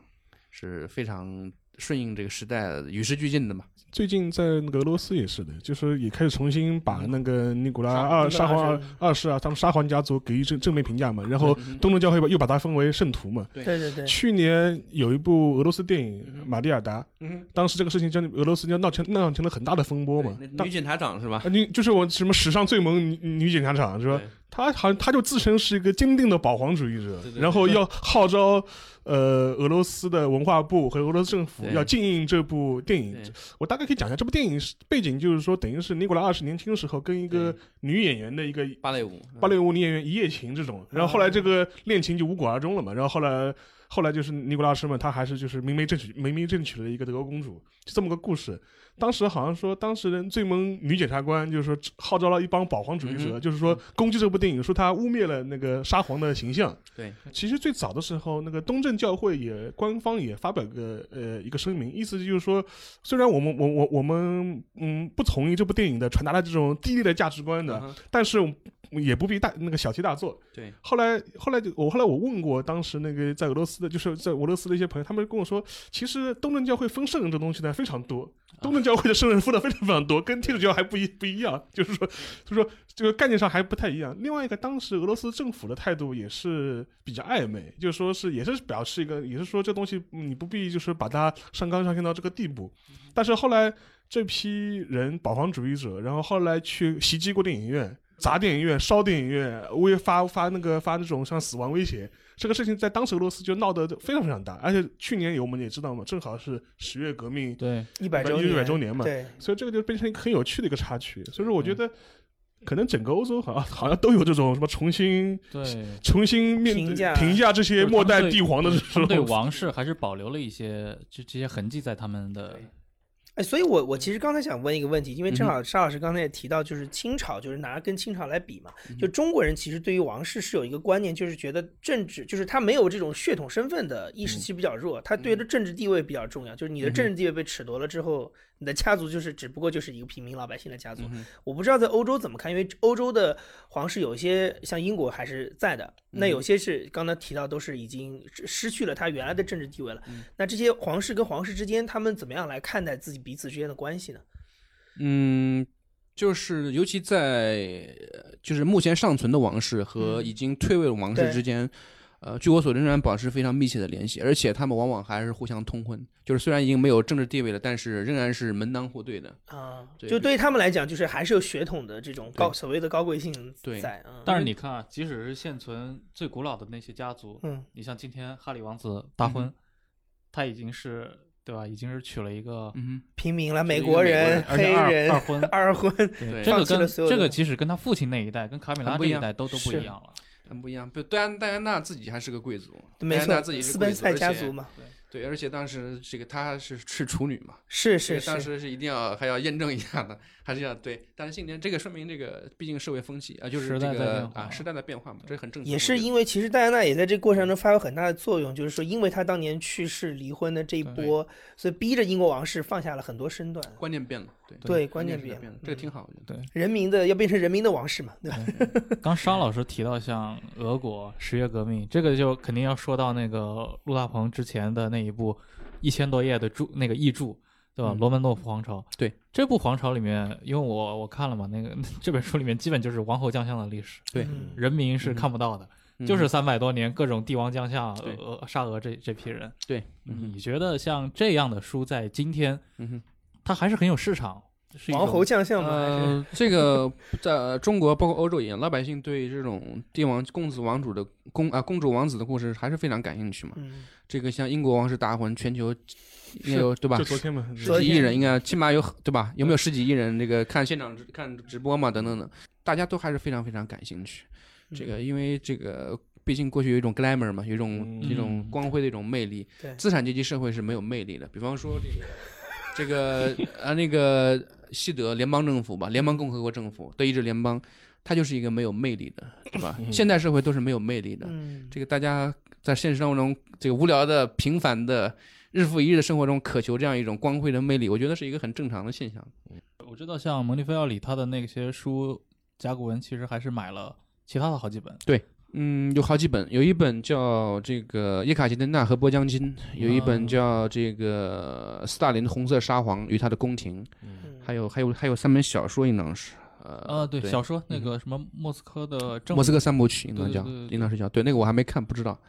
Speaker 3: 是非常顺应这个时代与时俱进的嘛。
Speaker 4: 最近在那个俄罗斯也是的，就是也开始重新把那个尼古拉二沙皇二二世啊，他们沙皇家族给予正正面评价嘛，然后
Speaker 3: 嗯
Speaker 4: 东正教会又把它分为圣徒嘛。
Speaker 5: 对对对，
Speaker 4: 去年有一部俄罗斯电影《玛蒂尔达》，
Speaker 3: 嗯，
Speaker 4: 当时这个事情将俄罗斯就闹成闹成了很大的风波嘛。
Speaker 3: 女检察长是吧？
Speaker 4: 女，就是我什么史上最萌女女检察长是吧？她好像她就自称是一个坚定的保皇主义者然后要号召呃俄罗斯的文化部和俄罗斯政府要禁映这部电影。我大概可以讲一下这部电影是背景，就是说等于是尼古拉二世年轻的时候跟一个女演员的一个
Speaker 3: 芭蕾舞，
Speaker 4: 芭蕾舞女演员一夜情这种，然后后来这个恋情就无果而终了嘛，然后后来后来就是尼古拉斯嘛，他还是就是明媒正娶明媒正娶了一个德国公主，就这么个故事。当时好像说，当时人最萌女检察官就是说号召了一帮保皇主义者，
Speaker 3: 嗯
Speaker 4: 就是说攻击这部电影，说他污蔑了那个沙皇的形象。
Speaker 3: 对，
Speaker 4: 其实最早的时候，那个东正教会也官方也发表个呃一个声明，意思就是说，虽然我们我我我们嗯不同意这部电影的传达的这种低劣的价值观的，
Speaker 3: 嗯
Speaker 4: 但是也不必大那个小题大做。
Speaker 3: 对，
Speaker 4: 后来后来就我后来我问过当时那个在俄罗斯的，就是在俄罗斯的一些朋友，他们跟我说，其实东正教会分圣人这东西呢非常多，东正教会的圣人封的非常非常多，跟天主教还不一不一样，就是说就是说这个概念上还不太一样。另外一个，当时俄罗斯政府的态度也是比较暧昧，就是说是也是表示一个，也是说这东西你不必就是把它上纲上线到这个地步。但是后来这批人保皇主义者，然后后来去袭击过电影院。砸电影院、烧电影院，威发发那个发那种像死亡威胁，这个事情在当时俄罗斯就闹得非常非常大，而且去年有我们也知道嘛，正好是十月革命
Speaker 2: 对，
Speaker 5: 一百周
Speaker 4: 一
Speaker 5: 年，
Speaker 4: 百周年嘛，
Speaker 5: 对，
Speaker 4: 所以这个就变成一个很有趣的一个插曲。所以说，我觉得可能整个欧洲好像好像都有这种什么重新
Speaker 2: 对，
Speaker 4: 重新面
Speaker 5: 评价
Speaker 4: 评价这些末代帝皇的这
Speaker 2: 他们对。王室还是保留了一些这这些痕迹在他们的
Speaker 5: 哎，所以我我其实刚才想问一个问题，因为正
Speaker 3: 嗯
Speaker 5: 好沙老师刚才也提到，就是清朝，就是拿跟清朝来比嘛，
Speaker 3: 嗯
Speaker 5: 就中国人其实对于王室是有一个观念，就是觉得政治就是他没有这种血统身份的意识其实比较弱，他对的政治地位比较重要，就是你的政治地位被褫夺了之后，你的家族就是只不过就是一个平民老百姓的家族。
Speaker 3: 嗯
Speaker 5: 我不知道在欧洲怎么看，因为欧洲的皇室有一些像英国还是在的，那有些是刚才提到都是已经失失去了他原来的政治地位了。那这些皇室跟皇室之间，他们怎么样来看待自己彼此之间的关系呢？
Speaker 3: 嗯，就是尤其在呃就是目前尚存的王室和
Speaker 5: 嗯
Speaker 3: 已经退位的王室之间，呃，据我所知仍然保持非常密切的联系，而且他们往往还是互相通婚，就是虽然已经没有政治地位了，但是仍然是门当户对的。
Speaker 5: 啊，
Speaker 3: 对
Speaker 5: 就对于他们来讲，就是还是有血统的这种高所谓的高贵性
Speaker 3: 对
Speaker 5: 在。嗯，
Speaker 2: 但是你看啊，即使是现存最古老的那些家族，
Speaker 5: 嗯
Speaker 2: 你像今天哈里王子大婚，他已经是对吧？已经是娶了一个
Speaker 3: 嗯
Speaker 5: 平民了，美
Speaker 3: 国
Speaker 5: 国人、黑人、
Speaker 2: 二婚
Speaker 5: 二婚，
Speaker 3: 对
Speaker 2: 这个跟这个即使跟他父亲那一代，跟卡米拉这
Speaker 3: 一
Speaker 2: 代都都不一样了。
Speaker 3: 哼，很不一样。不，戴安戴安娜自己还是个贵族，戴安娜自己，是贵族，
Speaker 5: 家族嘛，
Speaker 3: 对，而且当时这个她是是处女嘛，
Speaker 5: 是是
Speaker 3: 这个当，时是一定要还要验证一下的，还是要对。但是今年这个说明这个毕竟社会风气啊，就是
Speaker 2: 时
Speaker 3: 这个啊时代的变化嘛，这很正常。
Speaker 5: 也是因为其实戴安娜也在这个过程中发挥很大的作用，就是说，因为她当年去世离婚的这一波，所以逼着英国王室放下了很多身段，
Speaker 3: 观念变了，对
Speaker 5: 对
Speaker 3: 观
Speaker 5: 观念变了
Speaker 3: 是在变，这个挺好，我觉得。
Speaker 5: 人民的要变成人民的王室嘛，对吧？
Speaker 2: 刚沙老师提到像俄国十月革命，这个就肯定要说到那个陆大鹏之前的那一部一千多页的著那个译著，对吧？
Speaker 3: 嗯。
Speaker 2: 罗曼诺夫皇朝，
Speaker 3: 对。
Speaker 2: 这部皇朝里面，因为我我看了嘛，那个这本书里面基本就是王侯将相的历史，
Speaker 3: 对
Speaker 5: 嗯。
Speaker 2: 人民是
Speaker 3: 嗯
Speaker 2: 看不到的，
Speaker 3: 嗯。
Speaker 2: 就是三百多年各种帝王将相、
Speaker 3: 对。
Speaker 2: 呃沙俄这这批人。
Speaker 3: 对，嗯
Speaker 2: 你觉得像这样的书在今天。它还是很有市场？是
Speaker 5: 王侯将相嘛，
Speaker 3: 呃，这个在中国包括欧洲一样，老百姓对这种帝王、公子、王主的公啊、公主、王子的故事还是非常感兴趣嘛。
Speaker 5: 嗯，
Speaker 3: 这个像英国王室大婚，全球有对吧
Speaker 4: 就？昨天嘛，
Speaker 3: 十几亿人应该起码有对吧？有没有十几亿人这个看现场直看直播嘛？等等等，大家都还是非常非常感兴趣。这个因为这个毕竟过去有一种 glamour 嘛，有一种
Speaker 4: 嗯
Speaker 3: 一种光辉的一种魅力
Speaker 5: 对。
Speaker 3: 资产阶级社会是没有魅力的。比方说这个这个啊那个西德联邦政府吧，联邦共和国政府，德意志联邦，它就是一个没有魅力的，对吧？现代社会都是没有魅力的。
Speaker 5: 嗯，
Speaker 3: 这个大家在现实生活中，这个无聊的、平凡的、日复一日的生活中，渴求这样一种光辉的魅力，我觉得是一个很正常的现象。
Speaker 2: 我知道像蒙蒂菲奥里他的那些书甲骨文，其实还是买了其他的好几本。
Speaker 3: 嗯，有好几本，有一本叫这个叶卡捷琳娜和波江金，有一本
Speaker 2: 哦
Speaker 3: 叫这个斯大林的红色沙皇与他的宫廷，
Speaker 5: 嗯。
Speaker 3: 还有还有还有三本小说，应当是呃
Speaker 2: 呃，对，
Speaker 3: 对。
Speaker 2: 小说那
Speaker 3: 嗯。
Speaker 2: 个什么莫斯科的政
Speaker 3: 莫斯科三部曲应当叫应当是叫对。那个我还没看，不知道。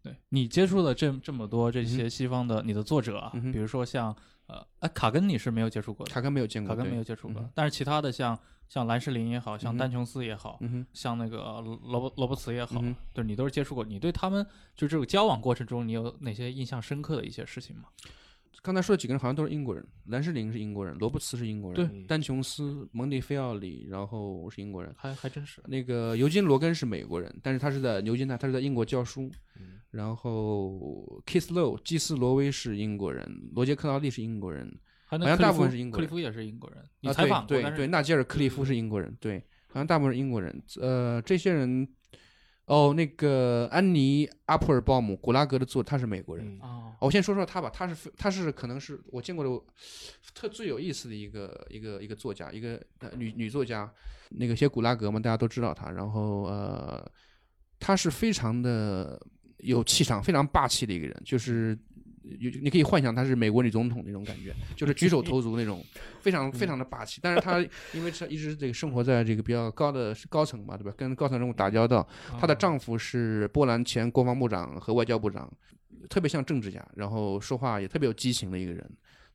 Speaker 2: 对你接触的这这么多这些西方的你的作者比如说像呃，哎，卡根你是没有接触过的，
Speaker 3: 卡根没有见过，
Speaker 2: 卡根没有接触过
Speaker 3: 嗯，
Speaker 2: 但是其他的像像兰士林也好像丹琼斯也好，
Speaker 3: 嗯，
Speaker 2: 像那个呃罗伯罗伯茨也好对你都是接触过，你对他们就这种交往过程中，你有哪些印象深刻的一些事情吗？
Speaker 3: 刚才说的几个人好像都是英国人，兰士林是英国人，罗伯茨是英国人，
Speaker 2: 对
Speaker 3: 丹琼斯、蒙蒂菲奥里，然后是英国人。
Speaker 2: 还还真是，
Speaker 3: 那个尤金·罗根是美国人，但是他是在牛津大，他是在英国教书。
Speaker 2: 嗯
Speaker 3: 然后 Kiss Low 基斯罗威是英国人，罗杰克劳利是英国人，好像大部分是英国人
Speaker 2: 克利夫也是英国人，你
Speaker 3: 啊
Speaker 2: 采访过，但是
Speaker 3: 对对对，纳吉尔·克利夫是英国人，对，好像大部分是英国人。呃，这些人，哦，那个安妮·阿普尔鲍姆，古拉格的作者，他是美国人。
Speaker 4: 嗯
Speaker 2: 哦，
Speaker 3: 我先说说他吧，他是非他是可能是我见过的特最有意思的一个一个一个作家，一个呃女女作家，那个写古拉格嘛，大家都知道她。然后呃，她是非常的有气场，非常霸气的一个人，就是有你可以幻想她是美国女总统那种感觉，就是举手投足那种，非常 非常的霸气。但是她因为她一直这个生活在这个比较高的高层嘛，对吧？跟高层人物打交道，她的丈夫是波兰前国防部长和外交部长，特别像政治家，然后说话也特别有激情的一个人。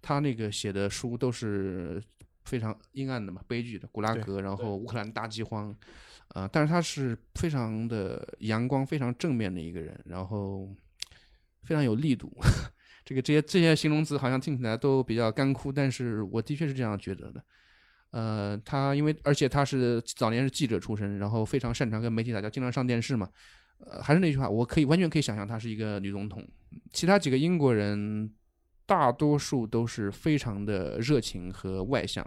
Speaker 3: 他那个写的书都是非常阴暗的嘛，悲剧的，古拉格，然后乌克兰大饥荒，呃，但是他是非常的阳光、非常正面的一个人，然后非常有力度。这个这些这些形容词好像听起来都比较干枯，但是我的确是这样觉得的。呃，他因为而且他是早年是记者出身，然后非常擅长跟媒体打交道，经常上电视嘛。呃，还是那句话，我可以完全可以想象她是一个女总统。其他几个英国人，大多数都是非常的热情和外向。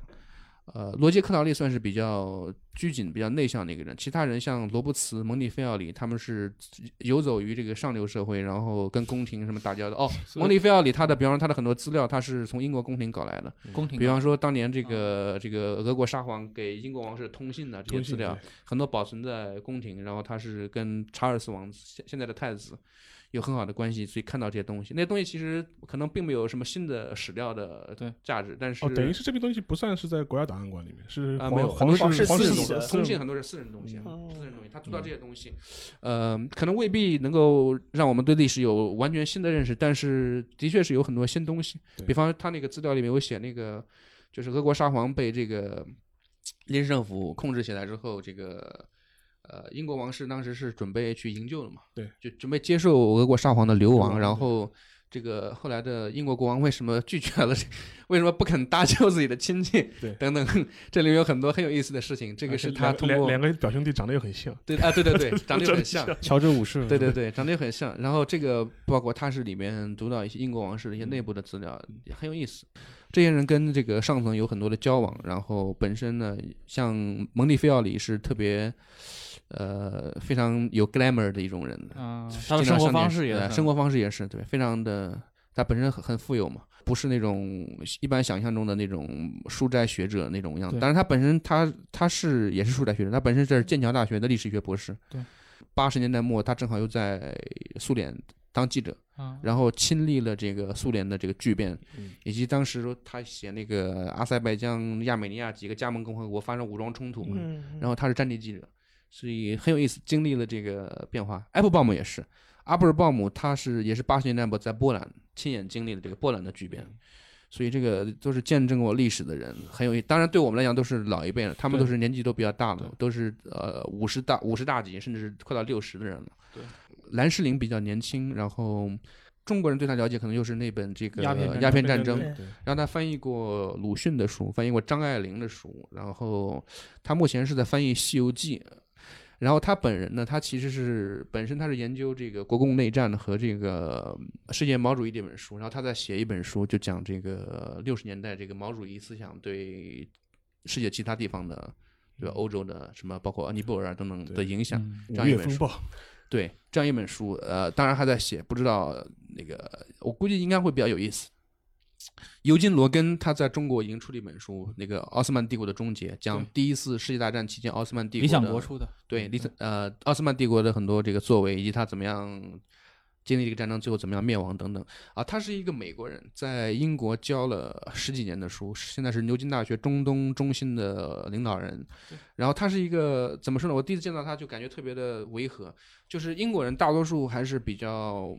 Speaker 3: 呃，罗杰克劳利算是比较拘谨、比较内向的一个人，其他人像罗伯茨、蒙蒂菲奥里，他们是游走于这个上流社会，然后跟宫廷什么打交道。哦，蒙蒂菲奥里他的，比方说他的很多资料，他是从英国宫廷搞来的。
Speaker 2: 宫廷
Speaker 3: 比方说当年这个这个俄国沙皇给英国王室通信的这些资料，很多保存在宫廷，然后他是跟查尔斯王子现现在的太子有很好的关系，所以看到这些东西。那些东西其实可能并没有什么新的史料的
Speaker 2: 对
Speaker 3: 价值，但是
Speaker 4: 哦，等于是这批东西不算是在国家档案馆里面，是皇
Speaker 3: 啊没有
Speaker 4: 皇
Speaker 3: 很多
Speaker 4: 室皇室
Speaker 5: 是私人的
Speaker 4: 私
Speaker 3: 通信很多是私人东西啊，
Speaker 5: 嗯
Speaker 3: 私人东西，他读到这些东西，呃，可能未必能够让我们对历史有完全新的认识，但是的确是有很多新东西。比方他那个资料里面有写那个，就是俄国沙皇被这个临时政府控制起来之后，这个。呃，英国王室当时是准备去营救的嘛？
Speaker 4: 对，
Speaker 3: 就准备接受俄国沙皇的流亡，然后这个后来的英国国王为什么拒绝了？为什么不肯搭救自己的亲戚？
Speaker 4: 对
Speaker 3: 等等，这里面有很多很有意思的事情。这个是他通过
Speaker 4: 两两个表兄弟长得又很像，
Speaker 3: 对啊，对对对，长得又很像，
Speaker 2: 乔治五世，
Speaker 3: 对对对，长得又很像。然后这个包括他是里面读到一些英国王室的一些内部的资料，也很有意思。这些人跟这个上层有很多的交往，然后本身呢，像蒙蒂菲奥里是特别。呃，非常有 glamour 的一种人，啊，
Speaker 2: 他的生活方式也
Speaker 3: 生活方式也是对，非常的，他本身很很富有嘛，不是那种一般想象中的那种书斋学者那种样子。但是他本身他他是也是书斋学者，他本身是剑桥大学的历史学博士。
Speaker 2: 对，
Speaker 3: 八十年代末他正好又在苏联当记者，
Speaker 2: 啊。
Speaker 3: 然后亲历了这个苏联的这个巨变
Speaker 4: 嗯，
Speaker 3: 以及当时说他写那个阿塞拜疆、亚美尼亚几个加盟共和国发生武装冲突，
Speaker 5: 嗯，
Speaker 3: 然后他是战地记者，所以很有意思，经历了这个变化。艾布鲍姆也是，阿布尔鲍姆他是也是八十年代末在波兰亲眼经历了这个波兰的巨变，所以这个都是见证过历史的人，很有意。当然对我们来讲都是老一辈了，他们都是年纪都比较大了，都是呃五十大五十大几，甚至是快到六十的人了。
Speaker 2: 对，
Speaker 3: 兰士林比较年轻，然后。中国人对他了解可能就是那本这个
Speaker 2: 鸦片战争
Speaker 3: 鸦片战争，
Speaker 5: 对
Speaker 3: 然后他翻译过鲁迅的书，翻译过张爱玲的书，然后他目前是在翻译《西游记》。然后他本人呢，他其实是本身他是研究这个国共内战和这个世界毛主义这本书，然后他在写一本书，就讲这个六十年代这个毛主义思想对世界其他地方的，对吧？欧洲的什么包括尼泊尔啊等等的影响。
Speaker 2: 嗯
Speaker 3: 这样一本书，对，这样一本书，呃，当然还在写，不知道那个，我估计应该会比较有意思。尤金·罗根他在中国已经出了一本书，那个《奥斯曼帝国的终结》，讲第一次世界大战期间奥斯曼帝国
Speaker 2: 理想
Speaker 3: 的
Speaker 2: 国出的，
Speaker 3: 对，理想呃，奥斯曼帝国的很多这个作为，以及他怎么样经历这个战争，最后怎么样灭亡等等啊。他是一个美国人，在英国教了十几年的书，现在是牛津大学中东中心的领导人。然后他是一个怎么说呢？我第一次见到他就感觉特别的违和，就是英国人大多数还是比较。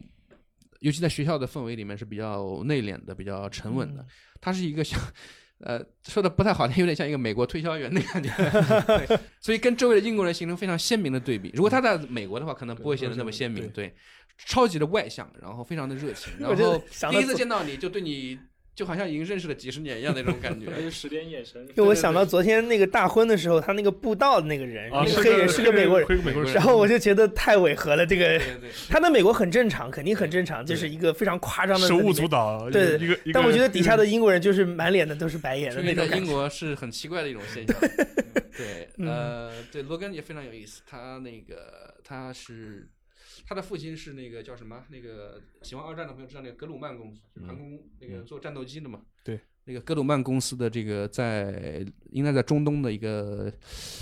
Speaker 3: 尤其在学校的氛围里面是比较内敛的，比较沉稳的。他是一个像，呃，说的不太好听，有点像一个美国推销员的感觉，对，所以跟周围的英国人形成非常鲜明的对比。如果他在美国的话，可能不会显得那么鲜明，对，超级的外向，然后非常的热情，然后第一次见到你就对你就好像已经认识了几十年一样那种感觉。
Speaker 2: 十点眼神，
Speaker 5: 就我想到昨天那个大婚的时候，他那个布道的那个人，
Speaker 4: 啊，
Speaker 5: 那个黑人是个美国人，然后我就觉得太违和了。这个他在美国很正常，肯定很正常，就是一个非常夸张的
Speaker 4: 手舞足蹈，
Speaker 5: 对
Speaker 4: 一个，
Speaker 5: 但我觉得底下的英国人就是满脸的都是白眼的那种感觉。
Speaker 3: 国是很奇怪的一种现象。对，
Speaker 5: 嗯
Speaker 3: 呃，对，罗根也非常有意思。他那个他是他的父亲是那个叫什么？那个喜欢二战的朋友知道那个格鲁曼公司，就是航空那个做战斗机的嘛。
Speaker 4: 对，
Speaker 3: 那个格鲁曼公司的这个在应该在中东的一个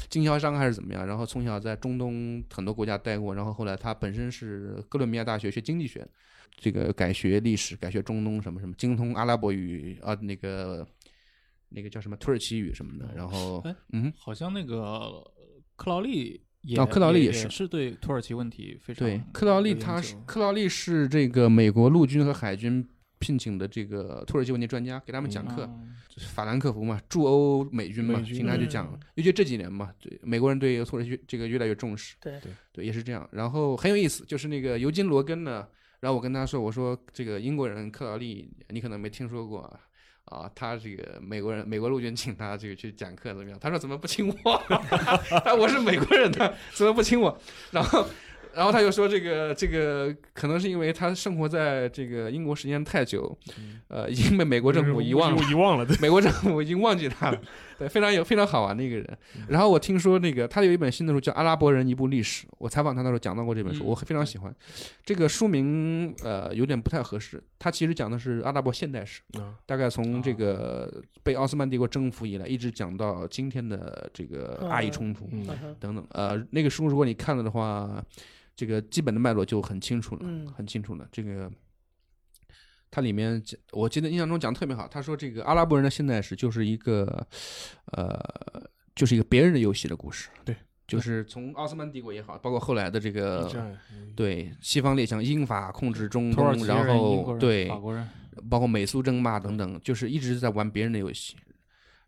Speaker 3: 经销商还是怎么样，然后从小在中东很多国家待过，然后后来他本身是哥伦比亚大学学经济学，这个改学历史，改学中东什么什么，精通阿拉伯语啊，那个那个叫什么土耳其语什么的，然后
Speaker 2: 哎
Speaker 3: 嗯，
Speaker 2: 好像那个克劳利也
Speaker 3: 哦克劳利
Speaker 2: 也
Speaker 3: 也是
Speaker 2: 是对土耳其问题非常
Speaker 3: 对，克劳利他是克劳利是这个美国陆军和海军聘请的这个土耳其问题专家，给他们讲课。
Speaker 2: 嗯
Speaker 3: 就是法兰克福嘛，驻欧美军嘛，经常就
Speaker 5: 嗯
Speaker 3: 讲，尤其这几年嘛，对美国人对土耳其这个越来越重视，
Speaker 5: 对
Speaker 4: 对
Speaker 3: 对，也是这样。然后很有意思，就是那个尤金·罗根呢，然后我跟他说，我说这个英国人克劳利，你可能没听说过啊。啊，他这个美国人，美国陆军请他这个去讲课怎么样？他说怎么不请我？他我是美国人的，怎么不请我？然后，然后他就说这个这个可能是因为他生活在这个英国时间太久，呃，已经被美国政府遗忘了。
Speaker 4: 遗忘了，对，
Speaker 3: 美国政府已经忘记他了，对，非常有非常好玩的一个人。然后我听说那个他有一本新的书叫《阿拉伯人一部历史》，我采访他的时候讲到过这本书，
Speaker 2: 嗯
Speaker 3: 我非常喜欢。这个书名呃有点不太合适，他其实讲的是阿拉伯现代史，
Speaker 4: 啊
Speaker 3: 大概从这个被奥斯曼帝国征服以来，一直讲到今天的这个阿以冲突等等。呃，那个书如果你看了的话，这个基本的脉络就很清楚了，
Speaker 5: 嗯
Speaker 3: 很清楚了。这个它里面讲，我记得印象中讲的特别好。他说这个阿拉伯人的现代史就是一个，呃，就是一个别人的游戏的故事。
Speaker 4: 对，
Speaker 3: 就是从奥斯曼帝国也好，包括后来的这个对西方列强英法控制中东，然后对
Speaker 2: 法国人，
Speaker 3: 包括美苏争霸等等，就是一直在玩别人的游戏。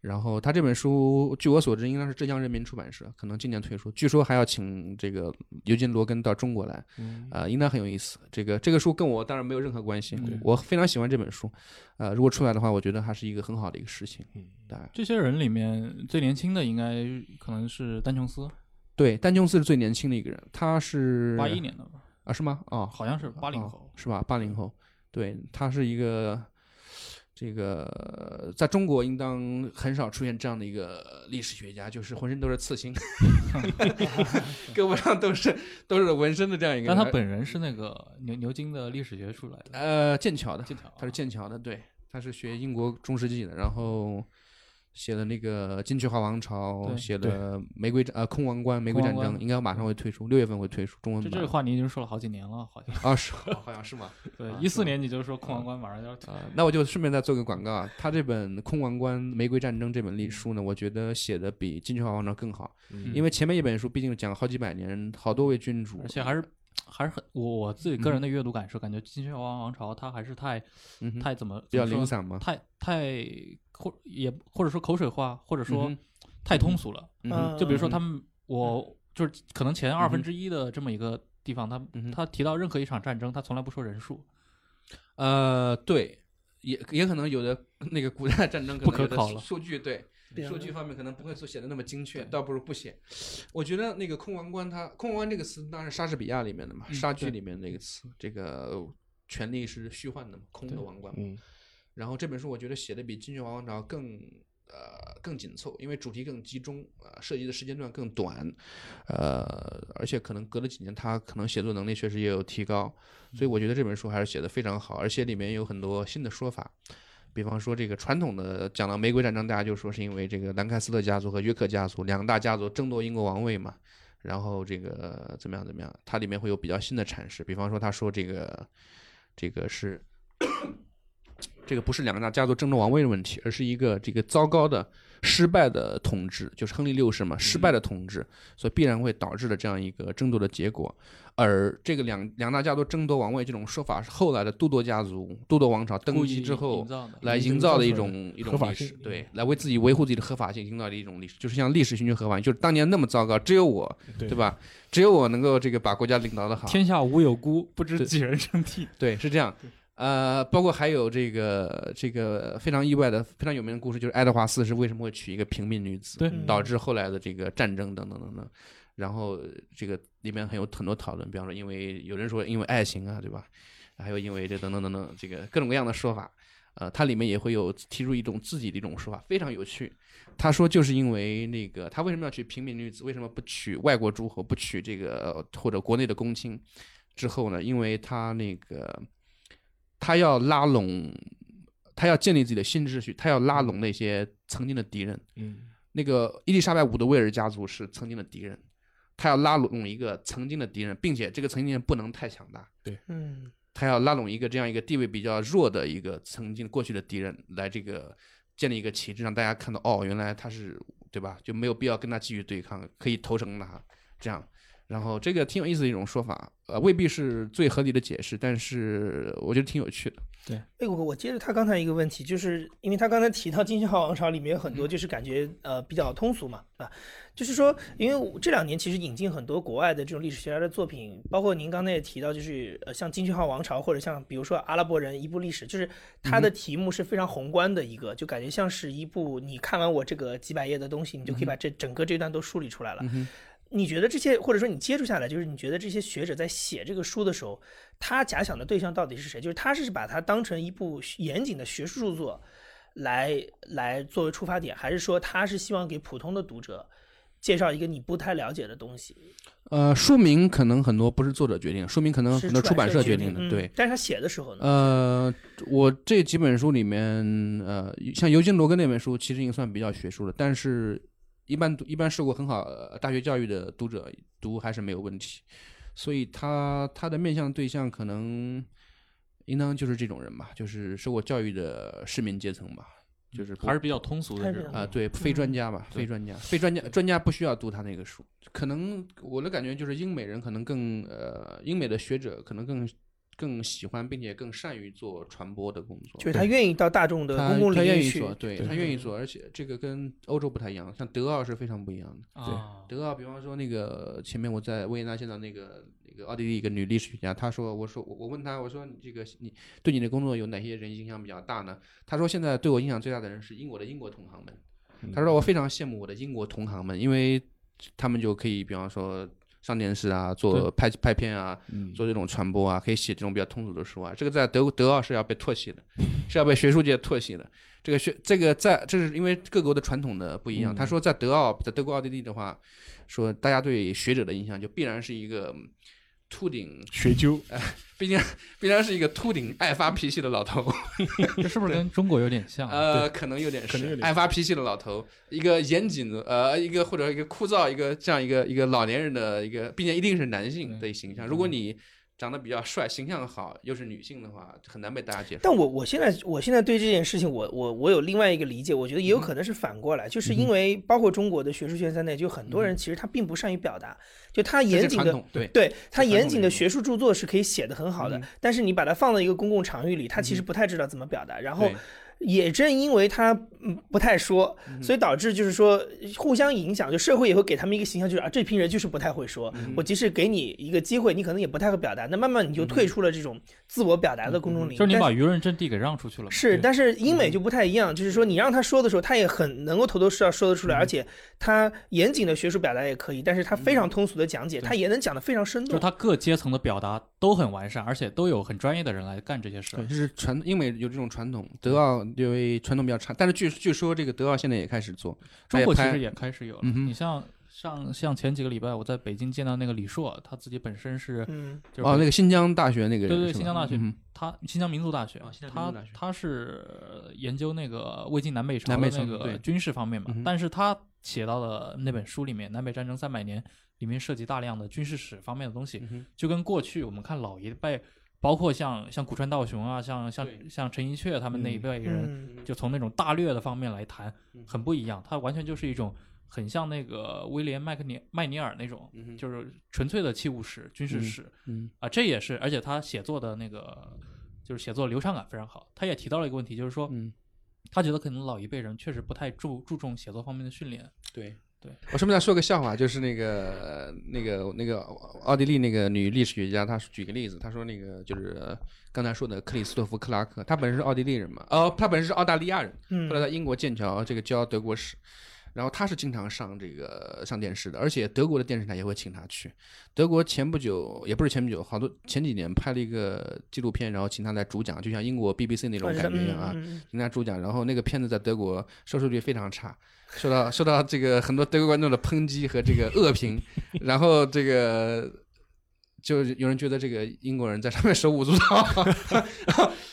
Speaker 3: 然后他这本书，据我所知，应该是浙江人民出版社，可能今年推出。据说还要请这个尤金·罗根到中国来，
Speaker 4: 嗯
Speaker 3: 呃，应该很有意思。这个这个书跟我当然没有任何关系，
Speaker 2: 嗯
Speaker 3: 我非常喜欢这本书。呃，如果出来的话，我觉得还是一个很好的一个事情。
Speaker 4: 嗯
Speaker 2: 这些人里面最年轻的应该可能是丹琼斯，
Speaker 3: 对，丹琼斯是最年轻的一个人，他是
Speaker 2: 八一年的吧，
Speaker 3: 啊，是吗？哦，
Speaker 2: 好像是八零
Speaker 3: 哦
Speaker 2: 后。
Speaker 3: 是吧？八零后，对，他是一个这个在中国应当很少出现这样的一个历史学家，就是浑身都是刺青，胳膊上都是都是纹身的这样一个。
Speaker 2: 但他本人是那个牛牛津的历史学出来的，
Speaker 3: 呃剑桥的，
Speaker 2: 剑桥啊，
Speaker 3: 他是剑桥的，对，他是学英国中世纪的，然后写了那个金雀花王朝，写了玫瑰战呃空王冠玫瑰战争，应该马上会推出，六月份会推出中文版。
Speaker 2: 这这个话你已经说了好几年了，好像。
Speaker 3: 啊是 好像是吗？
Speaker 2: 对
Speaker 3: 啊，
Speaker 2: 一四年你就说空王冠马上要推，
Speaker 3: 啊，那我就顺便再做个广告啊，他这本《空王冠玫瑰战争》这本历书呢，我觉得写的比《金雀花王朝》更好，
Speaker 4: 嗯
Speaker 3: 因为前面一本书毕竟讲了好几百年，好多位君主，
Speaker 2: 而且还是还是很我我自己个人的阅读感受，感觉《金雀王王朝》它还是太
Speaker 3: 嗯
Speaker 2: 太怎么
Speaker 3: 比较零散嘛，
Speaker 2: 太太或也或者说口水话，或者说太通俗了。
Speaker 3: 嗯
Speaker 5: 嗯。
Speaker 2: 就比如说他们，我就是可能前二分之一的这么一个地方，他他提到任何一场战争，他从来不说人数，
Speaker 3: 呃，对，也也可能有的那个古代战争
Speaker 2: 不可考了。
Speaker 3: 数据对。数据方面可能不会说写的那么精确，倒不如不写。我觉得那个空王冠它，空王冠这个词当然是莎士比亚里面的嘛，莎剧里面那个词，这个权力是虚幻的嘛，空的王冠嘛。
Speaker 4: 嗯
Speaker 3: 然后这本书我觉得写的比《金雀王朝》更呃更紧凑，因为主题更集中，呃，涉及的时间段更短，呃，而且可能隔了几年，他可能写作能力确实也有提高，所以我觉得这本书还是写的非常好，而且里面有很多新的说法。比方说，这个传统的讲到玫瑰战争，大家就说是因为这个兰开斯特家族和约克家族两大家族争夺英国王位嘛，然后这个怎么样怎么样，它里面会有比较新的阐释。比方说，他说这个这个是这个不是两个大家族争夺王位的问题，而是一个这个糟糕的、失败的统治，就是亨利六世嘛，失败的统治，所以必然会导致了这样一个争夺的结果。而这个两两大家族争夺王位这种说法，是后来的都铎家族、都铎王朝登基之后。来
Speaker 4: 营
Speaker 3: 营造的一种一种历史对，来为自己维护自己的合法性营造的一种历史，就是像历史寻求合法性，就是当年那么糟糕，只有我，
Speaker 4: 对
Speaker 3: 对？吧？只有我能够这个把国家领导的好，
Speaker 2: 天下无有孤，不知几人称帝。
Speaker 3: 对，是这样。呃，包括还有这个这个非常意外的、非常有名的故事，就是爱德华四世为什么会娶一个平民女子，
Speaker 2: 对
Speaker 5: 嗯
Speaker 3: 导致后来的这个战争等等等等。然后这个里面很有很多讨论，比方说因为有人说因为爱情啊，对吧？还有因为这等等等等这个各种各样的说法。呃，它里面也会有提出一种自己的一种说法，非常有趣。他说就是因为那个他为什么要娶平民女子，为什么不娶外国诸侯，不娶这个或者国内的公卿？之后呢，因为他那个他要拉拢，他要建立自己的新秩序，他要拉拢那些曾经的敌人。
Speaker 4: 嗯
Speaker 3: 那个伊丽莎白五的威尔家族是曾经的敌人，他要拉拢一个曾经的敌人，并且这个曾经人不能太强大，对
Speaker 5: 嗯
Speaker 3: 他要拉拢一个这样一个地位比较弱的一个曾经过去的敌人，来这个建立一个旗帜，让大家看到哦，原来他是对吧？就没有必要跟他继续对抗，可以投诚他这样。然后这个挺有意思的一种说法，呃，未必是最合理的解释，但是我觉得挺有趣的。
Speaker 5: 对哎，我我接着他刚才一个问题，就是因为他刚才提到《金星号王朝》里面有很多就是感觉呃比较通俗嘛，对吧？就是说，因为这两年其实引进很多国外的这种历史学家的作品，包括您刚才也提到，就是呃像《金星号王朝》或者像比如说阿拉伯人一部历史，就是它的题目是非常宏观的一个，就感觉像是一部你看完我这个几百页的东西，你就可以把这整个这段都梳理出来了。你觉得这些，或者说你接触下来，就是你觉得这些学者在写这个书的时候，他假想的对象到底是谁？就是他是把它当成一部严谨的学术著作来来作为出发点，还是说他是希望给普通的读者介绍一个你不太了解的东西？
Speaker 3: 呃，书名可能很多不是作者决定，书名可能
Speaker 5: 是
Speaker 3: 很多出版
Speaker 5: 社
Speaker 3: 社决定的，
Speaker 5: 嗯
Speaker 3: 对。
Speaker 5: 但是他写的时候呢？
Speaker 3: 呃，我这几本书里面，呃，像尤金·罗根那本书，其实已经算比较学术了，但是一般读一般受过很好呃大学教育的读者读还是没有问题，所以他他的面向对象可能应当就是这种人吧，就是受过教育的市民阶层吧，就是
Speaker 2: 还是比较通俗的这种
Speaker 3: 啊、对，非专家吧，非专家，非专家，专家不需要读他那个书。可能我的感觉就是，英美人可能更呃，英美的学者可能更更喜欢，并且更善于做传播的工作。
Speaker 5: 就是他愿意到大众的公共
Speaker 3: 他
Speaker 5: 领域去
Speaker 3: 愿意做，对
Speaker 4: 对
Speaker 3: 他愿意做，而且这个跟欧洲不太一样，像德奥是非常不一样的。
Speaker 2: 对，
Speaker 3: 德奥，比方说那个前面我在维也纳见到那个那个奥地利一个女历史学家，她说，我说我我问她，我说你这个你对你的工作有哪些人影响比较大呢？她说现在对我影响最大的人是英国的英国同行们。她说我非常羡慕我的英国同行们，因为他们就可以比方说上电视啊，做拍拍片啊，
Speaker 4: 嗯
Speaker 3: 做这种传播啊，可以写这种比较通俗的书啊。这个在德德奥是要被唾弃的，是要被学术界唾弃的。这个学这个在这是因为各国的传统的不一样。他说在德奥在德国奥地利的话，说大家对学者的印象就必然是一个秃顶，
Speaker 4: 学究，
Speaker 3: 毕竟毕竟是一个秃顶爱发脾气的老头，
Speaker 2: 这是不是跟中国有点像？
Speaker 3: 呃，可能有点
Speaker 4: 可能有点
Speaker 3: 是爱发脾气的老头，一个严谨的，呃，一个或者一个枯燥，一个这样一个一个老年人的一个，并且一定是男性的形象。如果你长得比较帅，形象好，又是女性的话，很难被大家接受。
Speaker 5: 但我我现在我现在对这件事情，我我我有另外一个理解，我觉得也有可能是反过来，就是因为包括中国的学术圈在内，就很多人其实他并不善于表达，就他严谨的
Speaker 3: 对，
Speaker 5: 对他严谨的学术著作是可以写得很好的，但是你把它放到一个公共场域里，他其实不太知道怎么表达，然后。
Speaker 3: 对
Speaker 5: 也正因为他嗯不太说，所以导致就是说互相影响，就社会也会给他们一个形象，就是啊这批人就是不太会说，我即使给你一个机会，你可能也不太会表达，那慢慢你就退出了这种自我表达的公众领域。
Speaker 2: 就是你把舆论阵地给让出去了嘛。
Speaker 5: 是，但是英美就不太一样，就是说你让他说的时候，他也很能够头头是道说得出来，而且他严谨的学术表达也可以，但是他非常通俗的讲解，他也能讲得非常生动。
Speaker 2: 就是他各阶层的表达都很完善，而且都有很专业的人来干这些事
Speaker 3: 对，。就是传英美有这种传统，德奥因为传统比较差，但是据据说这个德奥现在也开始做，
Speaker 2: 中国其实也开始有了。
Speaker 3: 嗯
Speaker 2: 你像上像前几个礼拜我在北京见到那个李硕，他自己本身是
Speaker 5: 嗯，
Speaker 2: 就是
Speaker 3: 哦，那个新疆大学那个人
Speaker 2: 对对新疆大学
Speaker 3: 嗯
Speaker 2: 他新疆民族大学
Speaker 3: 哦，新疆民
Speaker 2: 他
Speaker 3: 族大学
Speaker 2: 他是呃研究那个魏晋南北朝的那个军事方面嘛
Speaker 3: 嗯，
Speaker 2: 但是他写到的那本书里面，《南北战争三百年》里面涉及大量的军事史方面的东西，就跟过去我们看老一辈，包括像像古川道雄啊，像像像陈寅恪他们那一
Speaker 3: 嗯
Speaker 2: 辈人，
Speaker 5: 嗯
Speaker 2: 就从那种大略的方面来谈
Speaker 3: 嗯，
Speaker 2: 很不一样。他完全就是一种很像那个威廉麦克尼麦尼尔那种，
Speaker 3: 嗯
Speaker 2: 就是纯粹的器物史、军事
Speaker 3: 嗯
Speaker 2: 史
Speaker 3: 嗯
Speaker 2: 啊，这也是，而且他写作的那个就是写作流畅感非常好。他也提到了一个问题，就是说
Speaker 3: 嗯，
Speaker 2: 他觉得可能老一辈人确实不太注注重写作方面的训练。
Speaker 3: 对
Speaker 2: 对。
Speaker 3: 我顺便再说个笑话，就是那个那个那个奥地利那个女历史学家，她举个例子，她说那个就是刚才说的克里斯托弗克拉克，他本身是奥地利人嘛，哦，他本身是澳大利亚人，
Speaker 5: 嗯
Speaker 3: 后来在英国剑桥这个教德国史，然后他是经常上这个上电视的，而且德国的电视台也会请他去。德国前不久也不是前不久，好多前几年拍了一个纪录片，然后请他来主讲，就像英国 BBC 那种感觉一样啊，请他主讲。然后那个片子在德国收视率非常差，受到受到这个很多德国观众的抨击和这个恶评，然后这个。就有人觉得这个英国人在上面手舞足蹈，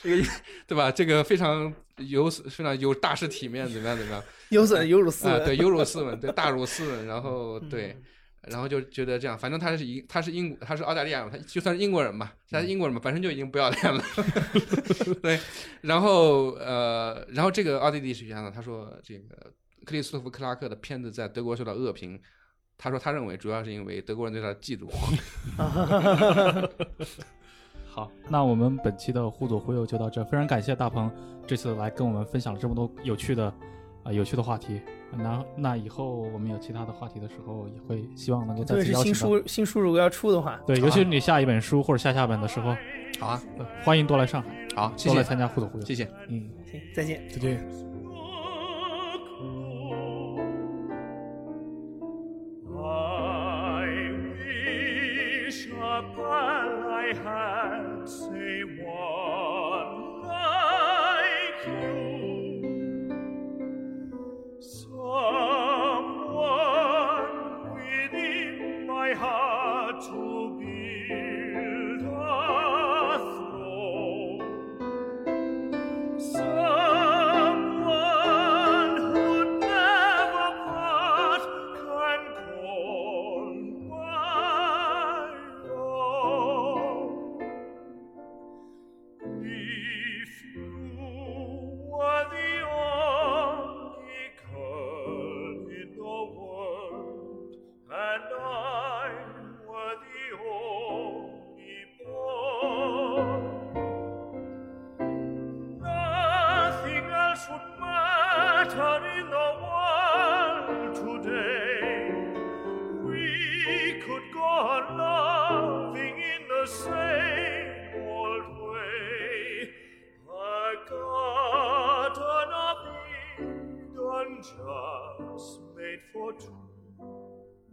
Speaker 3: 这个对吧？这个非常有非常有大师体面，怎么样怎么样？
Speaker 5: 有损有辱斯
Speaker 3: 啊，
Speaker 5: 文。
Speaker 3: 对，有辱斯文，对，大辱斯文，然后
Speaker 5: 嗯
Speaker 3: 对，然后就觉得这样，反正他是英，他是英，他是澳大利亚人，他就算是英国人嘛，他是英国人嘛，本身就已经不要脸了，对，然后呃，然后这个奥地利史学家呢，他说这个克里斯托弗克拉克的片子在德国受到恶评。他说：“他认为主要是因为德国人对他的嫉妒。
Speaker 2: 好，那我们本期的互左互右就到这，非常感谢大鹏这次来跟我们分享了这么多有趣的啊、有趣的话题。那那以后我们有其他的话题的时候，也会希望能够再
Speaker 5: 特别是新
Speaker 2: 次邀请新。
Speaker 5: 书，新书如果要出的话，
Speaker 2: 对，尤其是你下一本书或者下下本的时候，”
Speaker 3: 好啊，
Speaker 2: 呃欢迎多来上海，
Speaker 3: 好，谢
Speaker 2: 多来
Speaker 3: 谢，
Speaker 2: 参加互左互右。
Speaker 3: 谢谢。
Speaker 2: 嗯。
Speaker 5: 行，再见。
Speaker 4: 再见。
Speaker 7: Chapel, I had say what.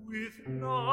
Speaker 7: with none.